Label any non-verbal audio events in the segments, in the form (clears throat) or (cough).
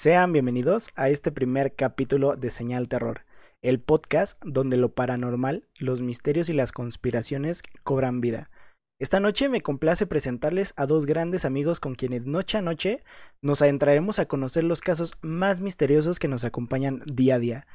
Sean bienvenidos a este primer capítulo de Señal Terror, el podcast donde lo paranormal, los misterios y las conspiraciones cobran vida. Esta noche me complace presentarles a dos grandes amigos con quienes noche a noche nos adentraremos a conocer los casos más misteriosos que nos acompañan día a día.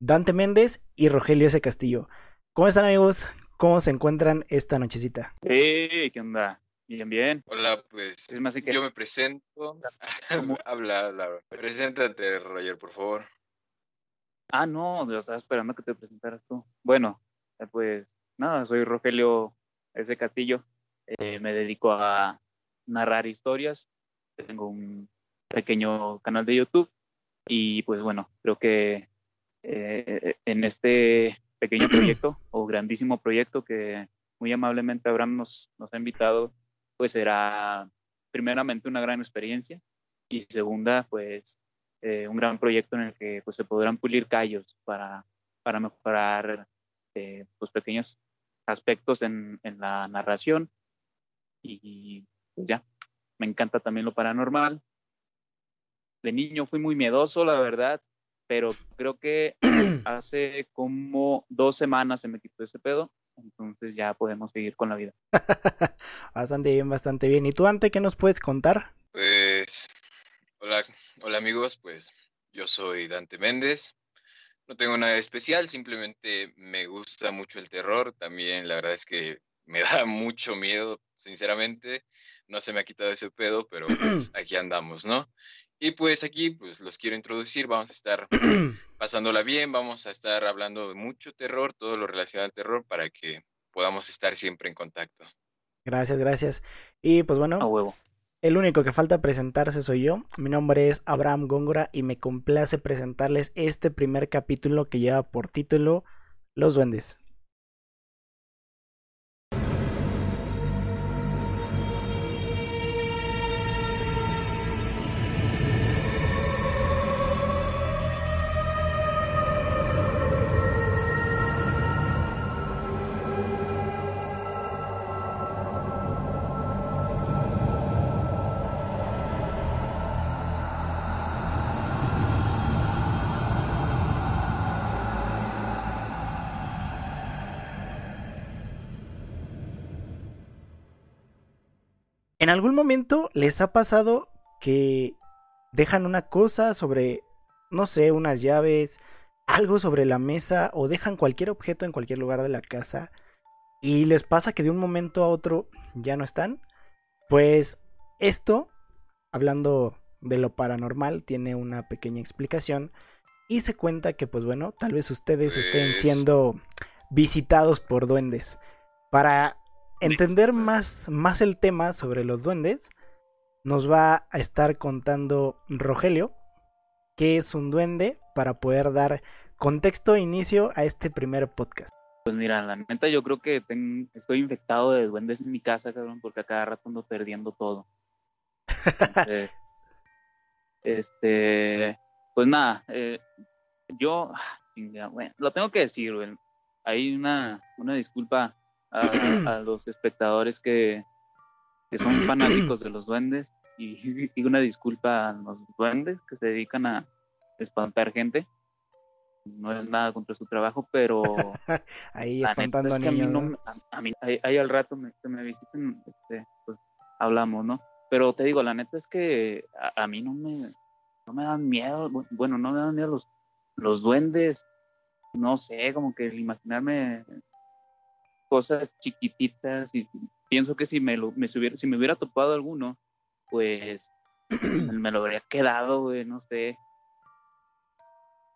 Dante Méndez y Rogelio S. Castillo. ¿Cómo están amigos? ¿Cómo se encuentran esta nochecita? Hey, ¿qué onda? Bien, bien. Hola, pues Es más que yo me presento. (laughs) habla, habla. Preséntate, Roger, por favor. Ah, no, yo estaba esperando que te presentaras tú. Bueno, eh, pues nada, soy Rogelio S. Castillo. Eh, me dedico a narrar historias. Tengo un pequeño canal de YouTube y pues bueno, creo que eh, en este pequeño (clears throat) proyecto o grandísimo proyecto que muy amablemente Abraham nos, nos ha invitado, pues será primeramente una gran experiencia y segunda, pues eh, un gran proyecto en el que pues, se podrán pulir callos para, para mejorar eh, pues, pequeños aspectos en, en la narración y pues ya, me encanta también lo paranormal. De niño fui muy miedoso, la verdad, pero creo que (clears throat) hace como dos semanas se me quitó ese pedo, entonces ya podemos seguir con la vida. (laughs) bastante bien, bastante bien. ¿Y tú, Ante, qué nos puedes contar? Pues, hola, hola amigos, pues yo soy Dante Méndez. No tengo nada especial, simplemente me gusta mucho el terror. También la verdad es que me (laughs) da mucho miedo, sinceramente. No se me ha quitado ese pedo, pero pues (clears throat) aquí andamos, ¿no? Y pues aquí, pues los quiero introducir, vamos a estar (clears throat) pasándola bien, vamos a estar hablando de mucho terror, todo lo relacionado al terror, para que podamos estar siempre en contacto. Gracias, gracias. Y pues bueno, A huevo. el único que falta presentarse soy yo. Mi nombre es Abraham Góngora y me complace presentarles este primer capítulo que lleva por título Los Duendes. ¿En algún momento les ha pasado que dejan una cosa sobre, no sé, unas llaves, algo sobre la mesa o dejan cualquier objeto en cualquier lugar de la casa y les pasa que de un momento a otro ya no están? Pues esto, hablando de lo paranormal, tiene una pequeña explicación y se cuenta que, pues bueno, tal vez ustedes estén Pues- siendo visitados por duendes. Para entender más, más el tema sobre los duendes, nos va a estar contando Rogelio, qué es un duende, para poder dar contexto e inicio a este primer podcast. Pues mira, la neta yo creo que ten- estoy infectado de duendes en mi casa, cabrón, porque a cada rato ando perdiendo todo. Entonces, (laughs) este, pues nada, eh, yo, ah, bueno, lo tengo que decir, güey. Hay una, una disculpa a, a los espectadores que, que son fanáticos de los duendes y, y una disculpa a los duendes que se dedican a espantar gente. No es nada contra su trabajo, pero (laughs) Ahí espantando es que a niños. no ¿no? me- a, a mí ahí, ahí al rato me, que me visiten este, pues hablamos no pero te digo la neta es que a, mí no me no me dan miedo bu- bueno no me dan miedo los los duendes no sé como que el imaginarme cosas chiquititas y pienso que si me lo me si hubiera, si me hubiera topado alguno pues (clears throat) me lo habría quedado güey no sé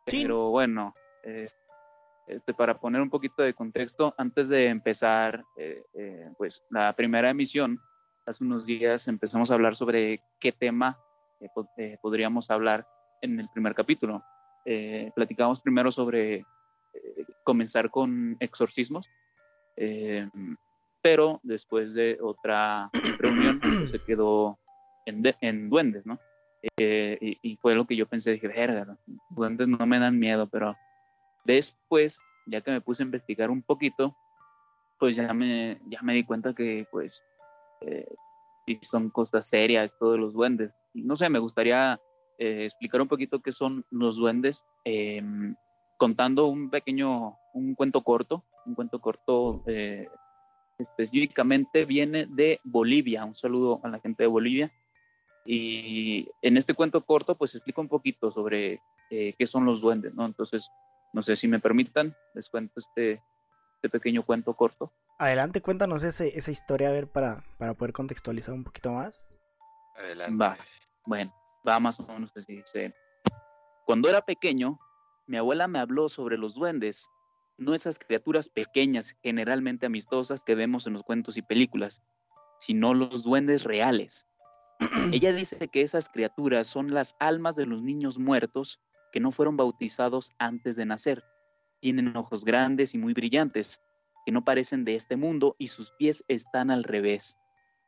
Sí. pero bueno eh, este, para poner un poquito de contexto, antes de empezar eh, eh, pues, la primera emisión, hace unos días empezamos a hablar sobre qué tema po- podríamos hablar en el primer capítulo. Platicamos primero sobre comenzar con exorcismos, eh, pero después de otra reunión pues, se quedó en, de- en duendes, ¿no? Eh, y, fue lo que yo pensé, dije, verga, duendes no me dan miedo, pero Después, ya que me puse a investigar un poquito, pues ya me, ya me di cuenta que pues eh, son cosas serias todos los duendes. No sé, me gustaría eh, explicar un poquito qué son los duendes, em, contando un pequeño, un cuento corto, un cuento corto eh, específicamente viene de Bolivia. Un saludo a la gente de Bolivia. Y en este cuento corto, pues explico un poquito sobre eh, qué son los duendes, ¿no? Entonces, no sé si me permitan, les cuento este, este pequeño cuento corto. Adelante, cuéntanos ese, esa historia, a ver, para, para poder contextualizar un poquito más. Adelante. Va, bueno, va más o menos así. Dice, cuando era pequeño, mi abuela me habló sobre los duendes, no esas criaturas pequeñas, generalmente amistosas que vemos en los cuentos y películas, sino los duendes reales. (clears throat) Ella dice que esas criaturas son las almas de los niños muertos que no fueron bautizados antes de nacer. Tienen ojos grandes y muy brillantes, que no parecen de este mundo y sus pies están al revés.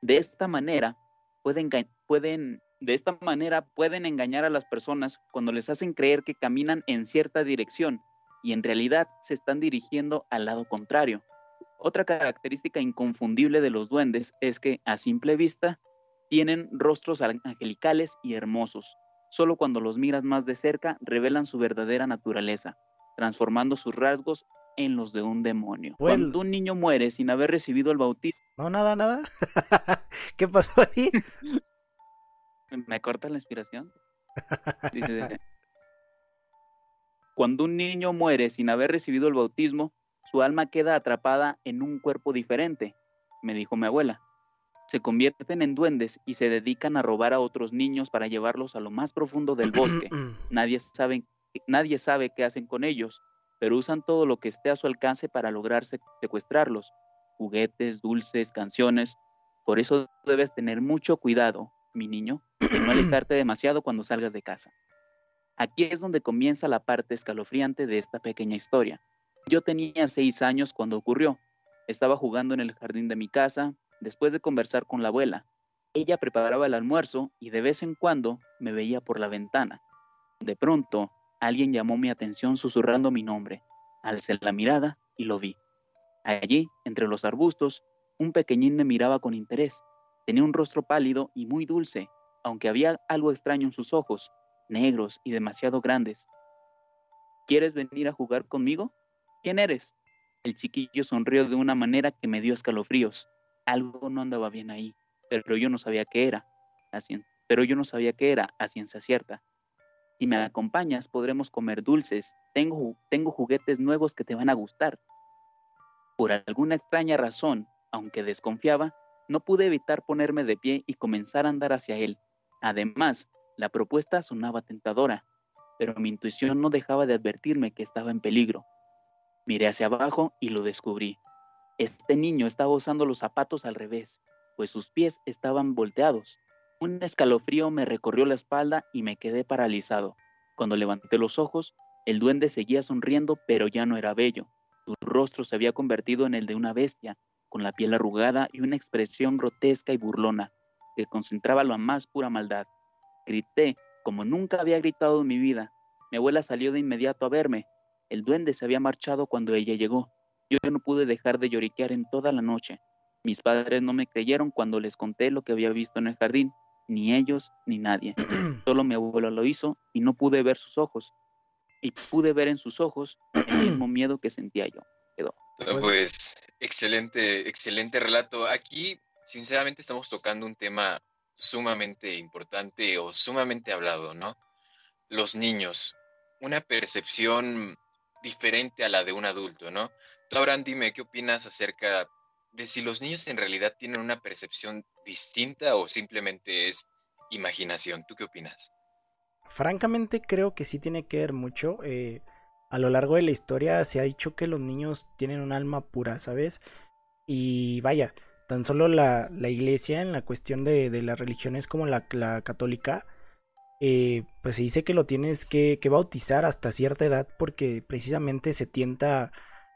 De esta manera pueden, pueden, de esta manera pueden engañar a las personas cuando les hacen creer que caminan en cierta dirección y en realidad se están dirigiendo al lado contrario. Otra característica inconfundible de los duendes es que, a simple vista, tienen rostros angelicales y hermosos. Solo cuando los miras más de cerca revelan su verdadera naturaleza, transformando sus rasgos en los de un demonio. Cuando un niño muere sin haber recibido el bautismo. No, nada, nada. (laughs) ¿Qué pasó ahí? (laughs) ¿Me corta la inspiración? Dice, cuando un niño muere sin haber recibido el bautismo, su alma queda atrapada en un cuerpo diferente, me dijo mi abuela se convierten en duendes y se dedican a robar a otros niños para llevarlos a lo más profundo del bosque. (clears throat) nadie, sabe, nadie sabe qué hacen con ellos, pero usan todo lo que esté a su alcance para lograr secuestrarlos. Juguetes, dulces, canciones. Por eso debes tener mucho cuidado, mi niño, de no (clears throat) alejarte demasiado cuando salgas de casa. Aquí es donde comienza la parte escalofriante de esta pequeña historia. Yo tenía seis años cuando ocurrió. Estaba jugando en el jardín de mi casa, después de conversar con la abuela. Ella preparaba el almuerzo y de vez en cuando me veía por la ventana. De pronto, alguien llamó mi atención susurrando mi nombre. Alcé la mirada y lo vi. Allí, entre los arbustos, un pequeñín me miraba con interés. Tenía un rostro pálido y muy dulce, aunque había algo extraño en sus ojos, negros y demasiado grandes. ¿Quieres venir a jugar conmigo? ¿Quién eres? El chiquillo sonrió de una manera que me dio escalofríos algo no andaba bien ahí, pero yo no sabía qué era, pero yo no sabía qué era a ciencia cierta. Si me acompañas, podremos comer dulces. Tengo, tengo juguetes nuevos que te van a gustar. Por alguna extraña razón, aunque desconfiaba, no pude evitar ponerme de pie y comenzar a andar hacia él. Además, la propuesta sonaba tentadora, pero mi intuición no dejaba de advertirme que estaba en peligro. Miré hacia abajo y lo descubrí. Este niño estaba usando los zapatos al revés, pues sus pies estaban volteados. Un escalofrío me recorrió la espalda y me quedé paralizado. Cuando levanté los ojos, el duende seguía sonriendo, pero ya no era bello. Su rostro se había convertido en el de una bestia, con la piel arrugada y una expresión grotesca y burlona, que concentraba la más pura maldad. Grité como nunca había gritado en mi vida. Mi abuela salió de inmediato a verme. El duende se había marchado cuando ella llegó. Yo no pude dejar de lloriquear en toda la noche. Mis padres no me creyeron cuando les conté lo que había visto en el jardín, ni ellos ni nadie. (clears throat) Solo mi abuelo lo hizo y no pude ver sus ojos. Y pude ver en sus ojos el mismo (clears throat) miedo que sentía yo. Quedó. Pues excelente, excelente relato. Aquí, sinceramente, estamos tocando un tema sumamente importante o sumamente hablado, ¿no? Los niños, una percepción diferente a la de un adulto, ¿no? Abraham, dime, ¿qué opinas acerca de si los niños en realidad tienen una percepción distinta o simplemente es imaginación? ¿Tú qué opinas? Francamente creo que sí tiene que ver mucho. Eh, a lo largo de la historia se ha dicho que los niños tienen un alma pura, ¿sabes? Y vaya, tan solo la, iglesia en la cuestión de, las religiones como la, católica, eh, pues se dice que lo tienes que, que, bautizar hasta cierta edad porque precisamente se tienta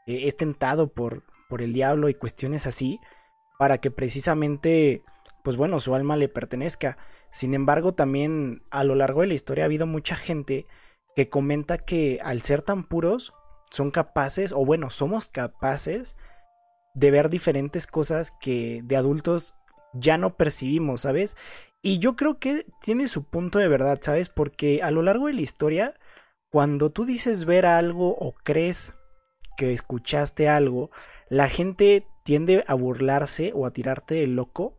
eh, es tentado por, por el diablo y cuestiones así, para que precisamente, pues bueno, su alma le pertenezca. Sin embargo, también a lo largo de la historia ha habido mucha gente que comenta que al ser tan puros, son capaces, o bueno, somos capaces de ver diferentes cosas que de adultos ya no percibimos, ¿sabes? Y yo creo que tiene su punto de verdad, ¿sabes? Porque a lo largo de la historia, cuando tú dices ver algo o crees que escuchaste algo, la gente tiende a burlarse o a tirarte de loco.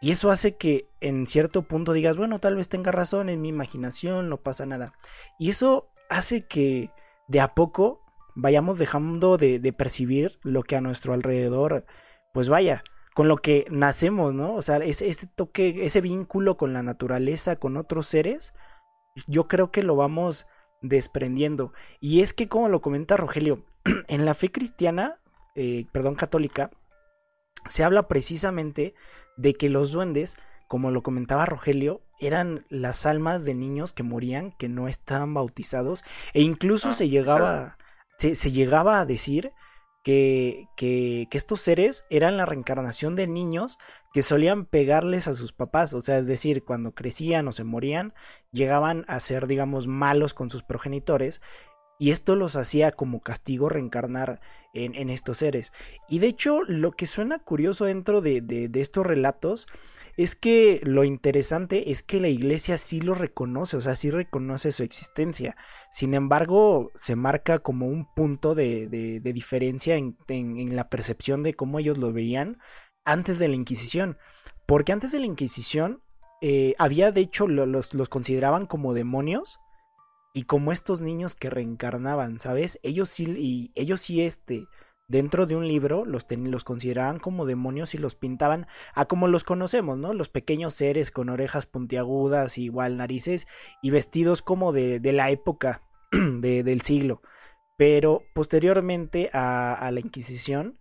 Y eso hace que en cierto punto digas, bueno, tal vez tenga razón, en mi imaginación, no pasa nada. Y eso hace que de a poco vayamos dejando de, percibir lo que a nuestro alrededor, pues vaya, con lo que nacemos, ¿no? O sea, ese, ese toque, ese vínculo con la naturaleza, con otros seres, yo creo que lo vamos desprendiendo. Y es que, como lo comenta Rogelio, (clears throat) en la fe cristiana, eh, perdón, católica, se habla precisamente de que los duendes, como lo comentaba Rogelio, eran las almas de niños que morían, que no estaban bautizados, e incluso ah, se llegaba, se, llegaba a decir que, que, estos seres eran la reencarnación de niños que solían pegarles a sus papás, o sea, es decir, cuando crecían o se morían, llegaban a ser, digamos, malos con sus progenitores, y esto los hacía como castigo reencarnar en, estos seres. Y de hecho, lo que suena curioso dentro de, de, de estos relatos es que lo interesante es que la iglesia sí lo reconoce, o sea, sí reconoce su existencia. Sin embargo, se marca como un punto de, de, diferencia en, en, la percepción de cómo ellos lo veían antes de la Inquisición. Porque antes de la Inquisición eh, había, de hecho, los, los consideraban como demonios y como estos niños que reencarnaban, ¿sabes? Ellos sí, y ellos sí, este, dentro de un libro los, los consideraban como demonios y los pintaban a como los conocemos, ¿no? Los pequeños seres con orejas puntiagudas, igual narices y vestidos como de, de la época (clears throat) de, del siglo. Pero posteriormente a, a la Inquisición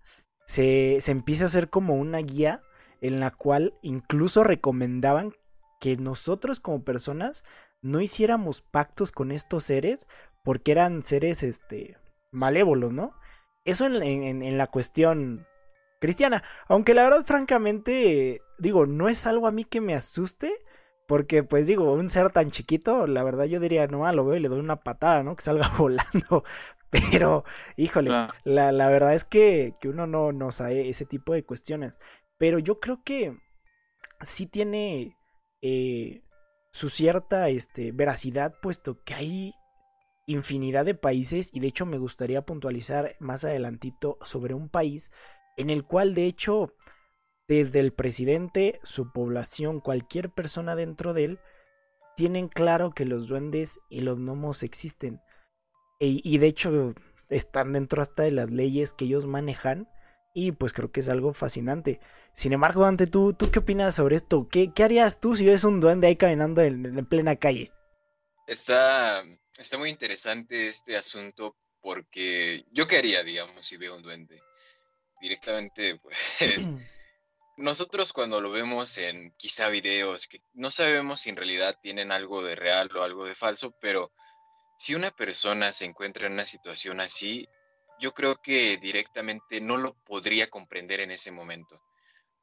se, se empieza a hacer como una guía en la cual incluso recomendaban que nosotros como personas no hiciéramos pactos con estos seres porque eran seres este malévolos, ¿no? Eso en, la cuestión cristiana. Aunque la verdad, francamente, digo, no es algo a mí que me asuste. Porque, pues digo, un ser tan chiquito, la verdad yo diría, no, lo veo y le doy una patada, ¿no? Que salga (laughs) volando. Pero, híjole, la, la, verdad es que, que uno no, no sabe ese tipo de cuestiones. Pero yo creo que sí tiene eh, su cierta este, veracidad, puesto que hay infinidad de países y de hecho me gustaría puntualizar más adelantito sobre un país en el cual de hecho desde el presidente, su población, cualquier persona dentro de él, tienen claro que los duendes y los gnomos existen. Y de hecho están dentro hasta de las leyes que ellos manejan. Y pues creo que es algo fascinante. Sin embargo, Dante, ¿tú, tú qué opinas sobre esto? ¿Qué, qué harías tú si ves un duende ahí caminando en plena calle? Está, está muy interesante este asunto porque yo qué haría, digamos, si veo un duende. Directamente, pues, (clears throat) nosotros cuando lo vemos en quizá videos que no sabemos si en realidad tienen algo de real o algo de falso, pero si una persona se encuentra en una situación así, yo creo que directamente no lo podría comprender en ese momento,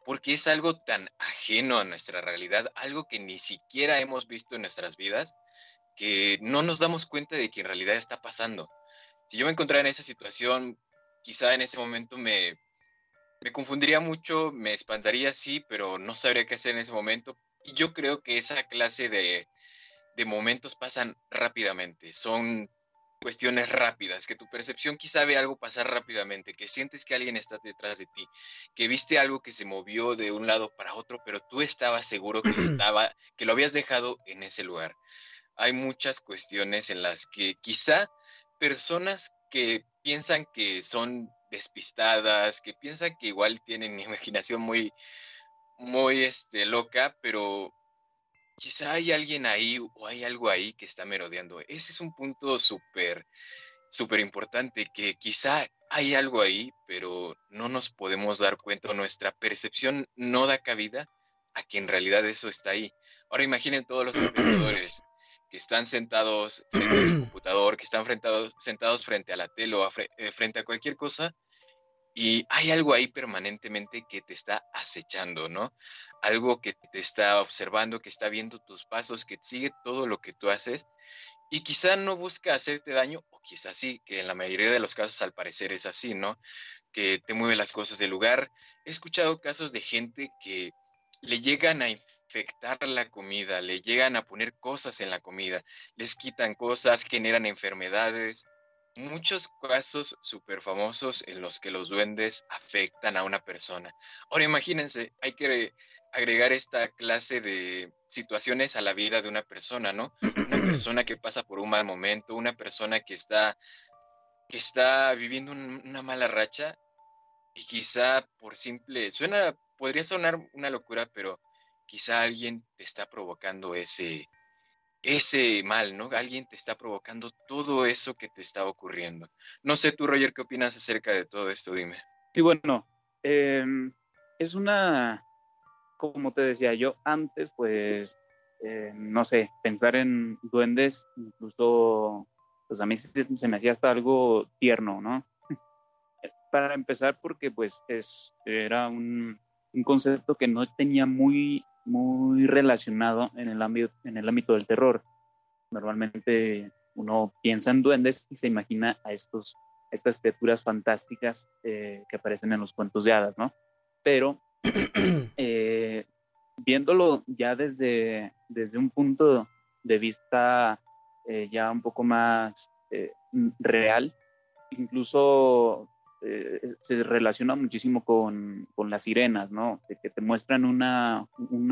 porque es algo tan ajeno a nuestra realidad, algo que ni siquiera hemos visto en nuestras vidas, que no nos damos cuenta de que en realidad está pasando. Si yo me encontrara en esa situación, quizá en ese momento me, me confundiría mucho, me espantaría, sí, pero no sabría qué hacer en ese momento. Y yo creo que esa clase de, de momentos pasan rápidamente, son cuestiones rápidas, que tu percepción quizá ve algo pasar rápidamente, que sientes que alguien está detrás de ti, que viste algo que se movió de un lado para otro, pero tú estabas seguro que (clears throat) estaba, que lo habías dejado en ese lugar hay muchas cuestiones en las que quizá personas que piensan que son despistadas, que piensan que igual tienen (laughs) imaginación muy, muy este, loca, pero quizá hay alguien ahí o hay algo ahí que está merodeando. Ese es un punto súper, súper importante, que quizá hay algo ahí, pero no nos podemos dar cuenta, nuestra percepción no da cabida a que en realidad eso está ahí. Ahora imaginen todos los (clears throat) espectadores que están sentados frente a su (clears throat) computador, que están sentados frente a la tele o eh, frente a cualquier cosa, y hay algo ahí permanentemente que te está acechando, ¿no? Algo que te está observando, que está viendo tus pasos, que sigue todo lo que tú haces, y quizá no busca hacerte daño, o quizá sí, que en la mayoría de los casos al parecer es así, ¿no? Que te mueve las cosas del lugar. He escuchado casos de gente que le llegan a afectar la comida, le llegan a poner cosas en la comida, les quitan cosas, generan enfermedades. Muchos casos súper famosos en los que los duendes afectan a una persona. Ahora imagínense, hay que agregar esta clase de situaciones a la vida de una persona, ¿no? Una (clears throat) persona que pasa por un mal momento, una persona que está, que está viviendo una mala racha y quizá por simple, suena, podría sonar una locura, pero quizá alguien te está provocando ese, ese mal, ¿no? Alguien te está provocando todo eso que te está ocurriendo. No sé tú, Roger, ¿qué opinas acerca de todo esto? Dime. Y bueno, em, es una, como te decía yo antes, pues, eh, no sé, pensar en duendes, incluso, pues a mí se, me hacía hasta algo tierno, ¿no? (laughs) Para empezar, porque pues es, era un, un concepto que no tenía muy muy relacionado en el ámbito, en el ámbito del terror. Normalmente uno piensa en duendes y se imagina a estos, estas criaturas fantásticas eh, que aparecen en los cuentos de hadas, ¿no? Pero (clears throat) eh, viéndolo ya desde, desde un punto de vista eh, ya un poco más real, incluso eh, se relaciona muchísimo con, las sirenas, ¿no? que te muestran una,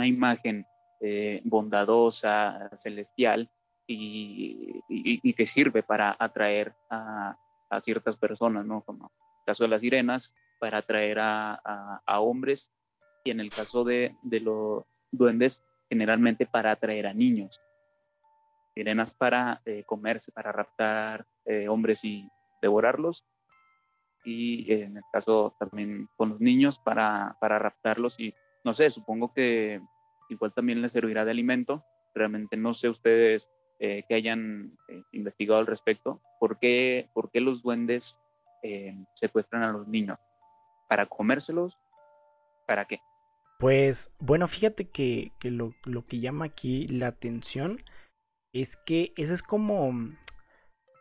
imagen eh, bondadosa, celestial, y, que sirve para atraer a, ciertas personas, ¿no? Como el caso de las sirenas, para atraer a, hombres, y en el caso de, los duendes, generalmente para atraer a niños. Sirenas para eh, comerse, para raptar hombres y devorarlos, y en el caso también con los niños para, para raptarlos y no sé, supongo que igual también les servirá de alimento. Realmente no sé ustedes eh, que hayan eh, investigado al respecto. ¿Por qué, por qué los duendes eh, secuestran a los niños? ¿Para comérselos? ¿Para qué? Pues bueno, fíjate que, que lo, lo, que llama aquí la atención es que ese es como,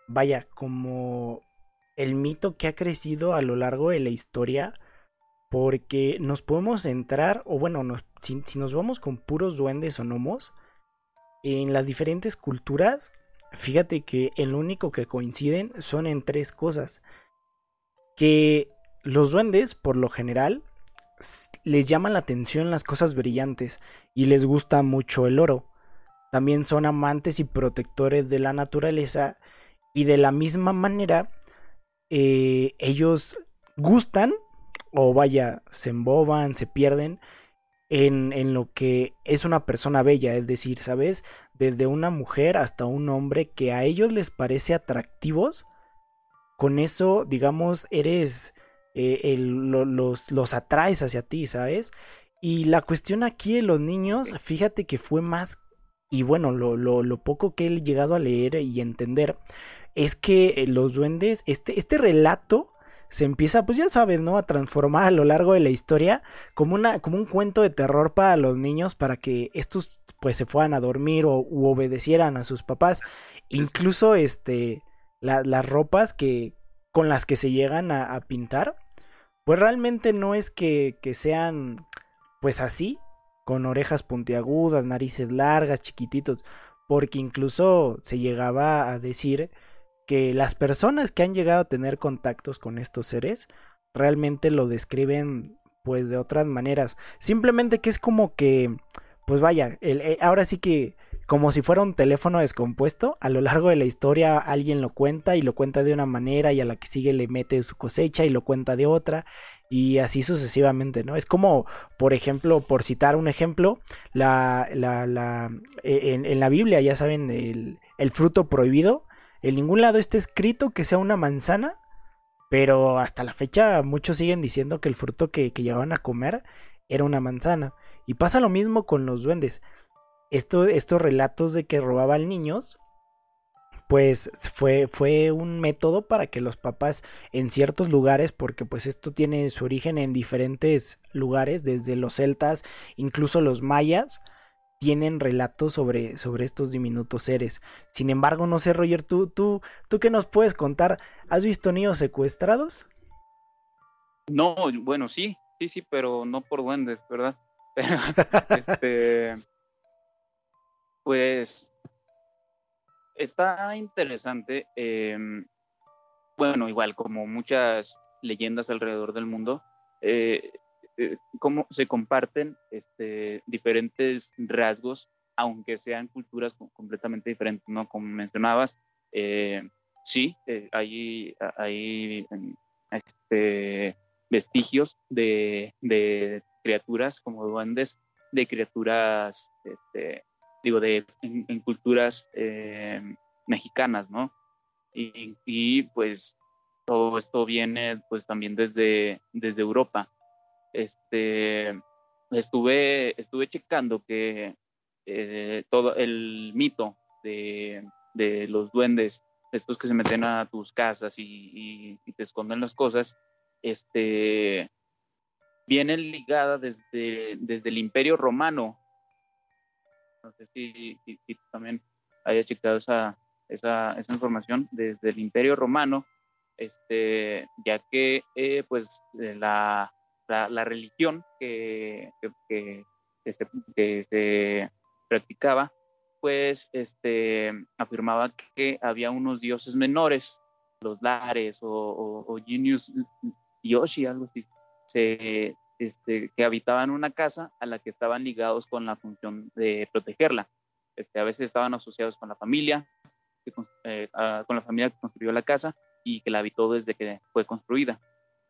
vaya, como el mito que ha crecido a lo largo de la historia porque nos podemos centrar, o bueno, si, nos vamos con puros duendes o gnomos, en las diferentes culturas, fíjate que el único que coinciden son en tres cosas. Que los duendes, por lo general, les llaman la atención las cosas brillantes y les gusta mucho el oro. También son amantes y protectores de la naturaleza y de la misma manera eh, ellos gustan o vaya, se emboban, se pierden en, en, lo que es una persona bella, es decir, ¿sabes? Desde una mujer hasta un hombre que a ellos les parece atractivos, con eso, digamos, eres, eh, los, los atraes hacia ti, ¿sabes? Y la cuestión aquí de los niños, fíjate que fue más, y bueno, lo, lo, lo poco que he llegado a leer y entender, es que eh, los duendes, este, este relato se empieza, pues ya sabes, ¿no? A transformar a lo largo de la historia como, una, como un cuento de terror para los niños, para que estos pues se fueran a dormir o obedecieran a sus papás. Incluso este, las ropas que, con las que se llegan a, pintar, pues realmente no es que, que sean pues así, con orejas puntiagudas, narices largas, chiquititos, porque incluso se llegaba a decir que las personas que han llegado a tener contactos con estos seres realmente lo describen pues de otras maneras. Simplemente que es como que, pues vaya, el, eh, ahora sí que como si fuera un teléfono descompuesto, a lo largo de la historia alguien lo cuenta y lo cuenta de una manera y a la que sigue le mete su cosecha y lo cuenta de otra y así sucesivamente, ¿no? Es como, por ejemplo, por citar un ejemplo, la, la, eh, en, en la Biblia, ya saben, el, el fruto prohibido, en ningún lado está escrito que sea una manzana, pero hasta la fecha muchos siguen diciendo que el fruto que, llevaban a comer era una manzana. Y pasa lo mismo con los duendes. estos relatos de que robaban niños, pues fue, fue un método para que los papás en ciertos lugares, porque pues esto tiene su origen en diferentes lugares, desde los celtas, incluso los mayas, tienen relatos sobre, sobre estos diminutos seres. Sin embargo, no sé, Roger, ¿tú, tú, ¿tú qué nos puedes contar? ¿Has visto niños secuestrados? No, bueno, sí, sí, sí, pero no por duendes, ¿verdad? (laughs) este, pues está interesante. Em, bueno, igual como muchas leyendas alrededor del mundo, eh, eh, cómo se comparten este, diferentes rasgos, aunque sean culturas completamente diferentes, ¿no? Como mencionabas, eh, sí, hay, hay este, vestigios de, criaturas como duendes, de criaturas, este, digo, de, en, culturas mexicanas, ¿no? Y, pues todo esto viene pues también desde, desde Europa este, estuve, estuve checando que eh, todo el mito de, los duendes, estos que se meten a tus casas y, te esconden las cosas, este, viene ligada desde, desde el Imperio Romano. No sé si, también haya checado esa, esa, información desde el Imperio Romano, este, ya que eh, pues la, la, religión que, que, se, practicaba, pues este, afirmaba que había unos dioses menores, los Lares o, o, Genius Yoshi, algo así, este, que habitaban una casa a la que estaban ligados con la función de protegerla. Este, a veces estaban asociados con la familia, eh, con la familia que construyó la casa y que la habitó desde que fue construida.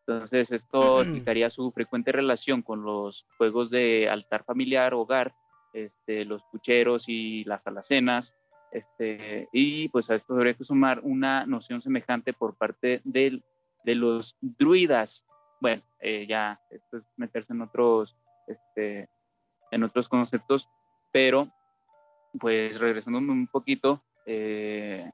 Entonces, esto explicaría su frecuente relación con los juegos de altar familiar, hogar, este, los pucheros y las alacenas. Este, y pues a esto habría que sumar una noción semejante por parte de, de los druidas. Bueno, eh, ya esto es meterse en otros, este, en otros conceptos, pero pues regresándome un poquito, eh,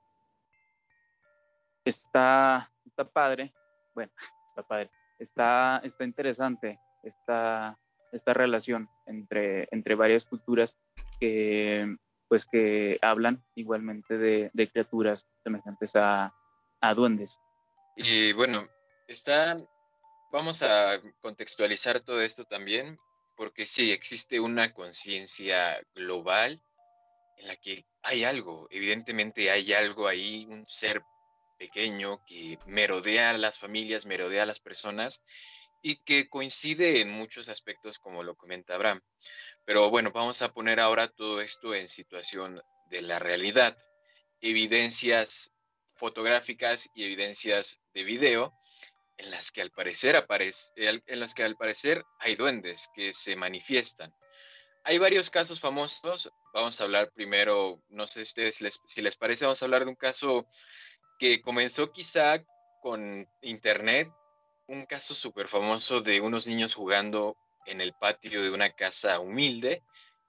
está, está padre, bueno, está padre. Está, está interesante esta, esta relación entre, entre varias culturas que, pues, que hablan igualmente de, criaturas semejantes a, duendes. Y bueno, está, vamos a contextualizar todo esto también, porque sí, existe una conciencia global en la que hay algo, evidentemente hay algo ahí, un ser pequeño que merodea a las familias, merodea a las personas y que coincide en muchos aspectos como lo comenta Abraham. Pero bueno, vamos a poner ahora todo esto en situación de la realidad. Evidencias fotográficas y evidencias de video en las que al parecer aparece, en las que al parecer hay duendes que se manifiestan. Hay varios casos famosos. Vamos a hablar primero, no sé si, ustedes si les parece, vamos a hablar de un caso que comenzó quizá con internet, un caso súper famoso de unos niños jugando en el patio de una casa humilde.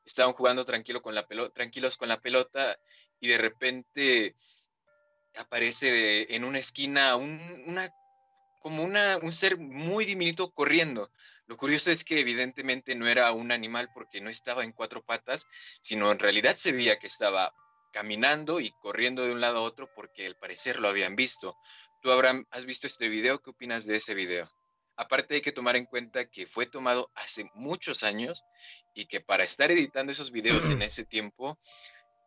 Estaban jugando tranquilo con la pelota, tranquilos con la pelota y de repente aparece en una esquina un, como una, un ser muy diminuto corriendo. Lo curioso es que evidentemente no era un animal porque no estaba en cuatro patas, sino en realidad se veía que estaba caminando y corriendo de un lado a otro porque al parecer lo habían visto. Tú, Abraham, has visto este video, ¿qué opinas de ese video? Aparte hay que tomar en cuenta que fue tomado hace muchos años y que para estar editando esos videos en (clears throat) ese tiempo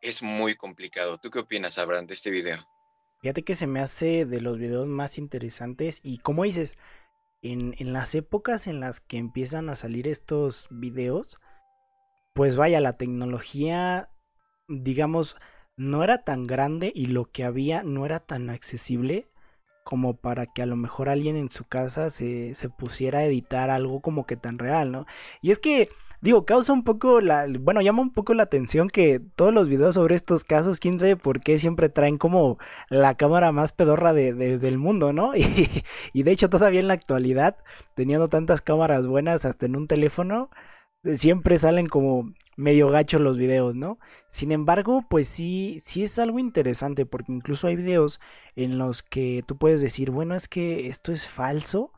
es muy complicado. ¿Tú qué opinas, Abraham, de este video? Fíjate que se me hace de los videos más interesantes y como dices, en, en las épocas en las que empiezan a salir estos videos, pues vaya, la tecnología, digamos, no era tan grande y lo que había no era tan accesible como para que a lo mejor alguien en su casa se, se pusiera a editar algo como que tan real, ¿no? Y es que, digo, causa un poco la, bueno, llama un poco la atención que todos los videos sobre estos casos, quién sabe por qué siempre traen como la cámara más pedorra de, del mundo, ¿no? (laughs) Y, y de hecho todavía en la actualidad, teniendo tantas cámaras buenas hasta en un teléfono, siempre salen como medio gacho los videos, ¿no? Sin embargo, pues sí, sí es algo interesante porque incluso hay videos en los que tú puedes decir, bueno, es que esto es falso,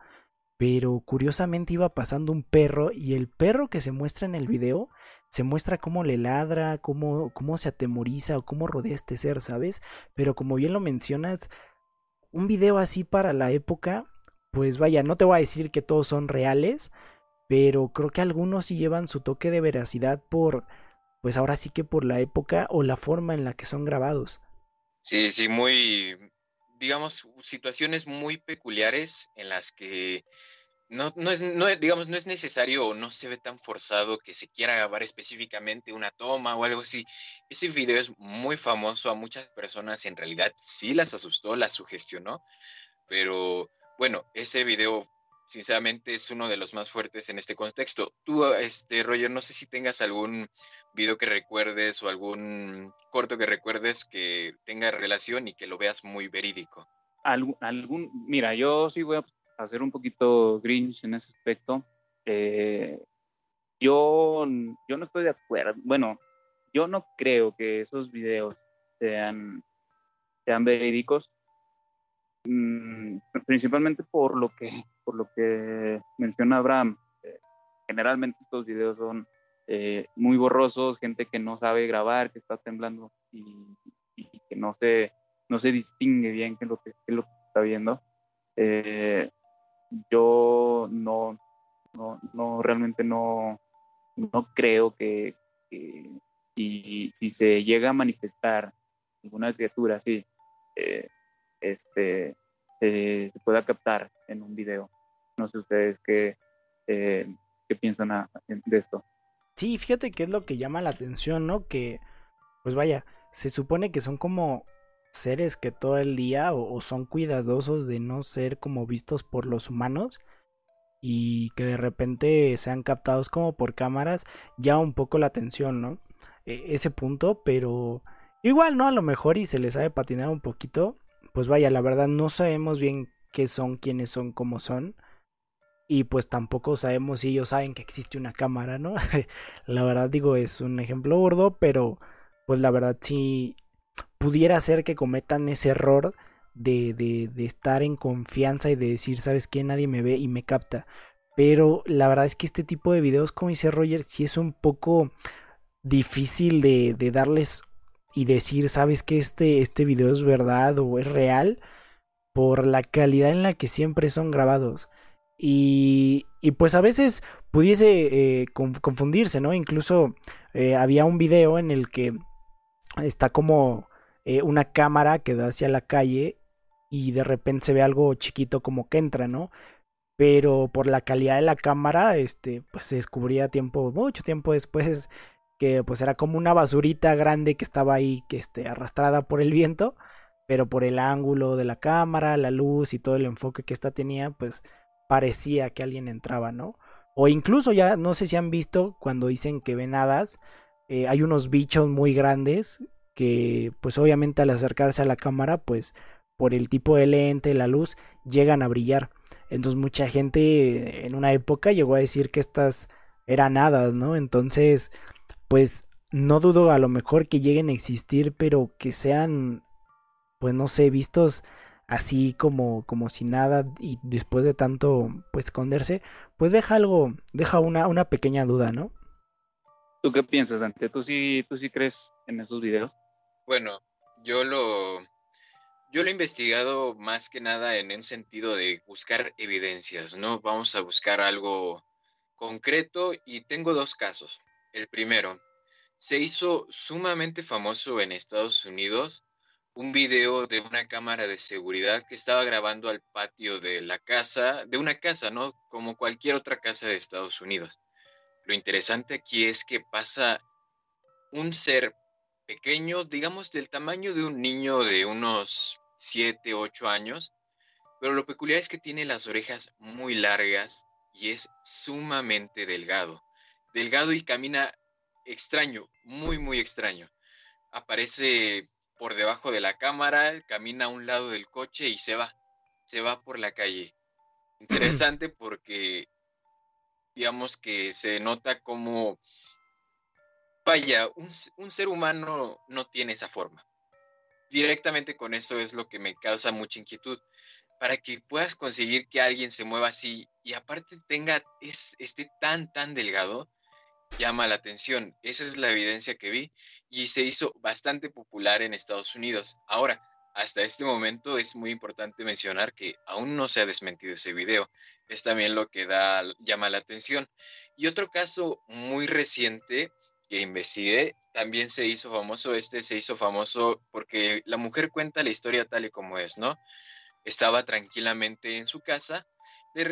pero curiosamente iba pasando un perro y el perro que se muestra en el video se muestra cómo le ladra, cómo, cómo se atemoriza o cómo rodea este ser, ¿sabes? Pero como bien lo mencionas, un video así para la época, pues vaya, no te voy a decir que todos son reales, pero creo que algunos sí llevan su toque de veracidad por, pues ahora sí que por la época o la forma en la que son grabados. Sí, sí, muy, digamos, situaciones muy peculiares en las que no, no es, digamos, no es necesario o no se ve tan forzado que se quiera grabar específicamente una toma o algo así. Ese video es muy famoso a muchas personas, en realidad sí las asustó, las sugestionó, pero bueno, ese video sinceramente es uno de los más fuertes en este contexto. Tú, este, Roger, no sé si tengas algún video que recuerdes o algún corto que recuerdes que tenga relación y que lo veas muy verídico. Algún, algún mira, yo sí voy a hacer un poquito grinch en ese aspecto. Eh, yo, yo no estoy de acuerdo. Bueno, yo no creo que esos videos sean, sean verídicos, mm, principalmente por lo que, por lo que menciona Abraham. Eh, generalmente estos videos son eh, muy borrosos, gente que no sabe grabar, que está temblando y, que no se, no se distingue bien qué es lo que, lo está viendo. Eh, yo no, no, no, realmente no, no creo que, si, si, se llega a manifestar alguna criatura así, eh, este, se, pueda captar en un video. No sé ustedes qué, eh, qué piensan de esto. Sí, fíjate que es lo que llama la atención, ¿no? Que, pues vaya, se supone que son como seres que todo el día o, son cuidadosos de no ser como vistos por los humanos y que de repente sean captados como por cámaras, ya un poco la atención, ¿no? E, ese punto, pero igual, ¿no? A lo mejor y se les sabe patinar un poquito, pues vaya, la verdad no sabemos bien qué son, quiénes son, cómo son. Y pues tampoco sabemos si ellos saben que existe una cámara, ¿no? (laughs) la verdad digo, es un ejemplo gordo, pero pues la verdad sí pudiera ser que cometan ese error de, de, de, estar en confianza y de decir, ¿sabes qué? Nadie me ve y me capta. Pero la verdad es que este tipo de videos, como dice Roger, sí es un poco difícil de, de darles y decir, ¿sabes que este, este video es verdad o es real? Por la calidad en la que siempre son grabados. Y, y pues a veces pudiese eh, confundirse, ¿no? Incluso eh, había un video en el que está como eh, una cámara que da hacia la calle y de repente se ve algo chiquito como que entra, ¿no? Pero por la calidad de la cámara, este, pues se descubría tiempo, mucho tiempo después, que pues era como una basurita grande que estaba ahí, que este, arrastrada por el viento, pero por el ángulo de la cámara, la luz y todo el enfoque que esta tenía, pues parecía que alguien entraba, ¿no? O incluso ya, no sé si han visto cuando dicen que ven hadas, eh, hay unos bichos muy grandes que pues obviamente al acercarse a la cámara pues por el tipo de lente, la luz, llegan a brillar. Entonces mucha gente en una época llegó a decir que estas eran hadas, ¿no? Entonces, pues no dudo a lo mejor que lleguen a existir, pero que sean, pues no sé, vistos así como, como si nada y después de tanto, pues esconderse, pues deja algo, deja una, una pequeña duda, ¿no? ¿Tú qué piensas, Dante? ¿Tú sí, ¿Tú sí crees en esos videos? Bueno, yo lo, yo lo he investigado más que nada en un sentido de buscar evidencias, ¿no? Vamos a buscar algo concreto y tengo dos casos. El primero, se hizo sumamente famoso en Estados Unidos un video de una cámara de seguridad que estaba grabando al patio de la casa, de una casa, ¿no? Como cualquier otra casa de Estados Unidos. Lo interesante aquí es que pasa un ser pequeño, digamos del tamaño de un niño de unos 7, 8 años, pero lo peculiar es que tiene las orejas muy largas y es sumamente delgado. Delgado y camina extraño, muy, muy extraño. Aparece por debajo de la cámara, camina a un lado del coche y se va, se va por la calle. Interesante porque digamos que se nota como vaya, un, ser humano no tiene esa forma. Directamente con eso es lo que me causa mucha inquietud. Para que puedas conseguir que alguien se mueva así y aparte tenga, es, esté tan, tan delgado, llama la atención. Esa es la evidencia que vi y se hizo bastante popular en Estados Unidos. Ahora, hasta este momento es muy importante mencionar que aún no se ha desmentido ese video. Es también lo que da, llama la atención. Y otro caso muy reciente que investigué, también se hizo famoso, este se hizo famoso porque la mujer cuenta la historia tal y como es, ¿no? Estaba tranquilamente en su casa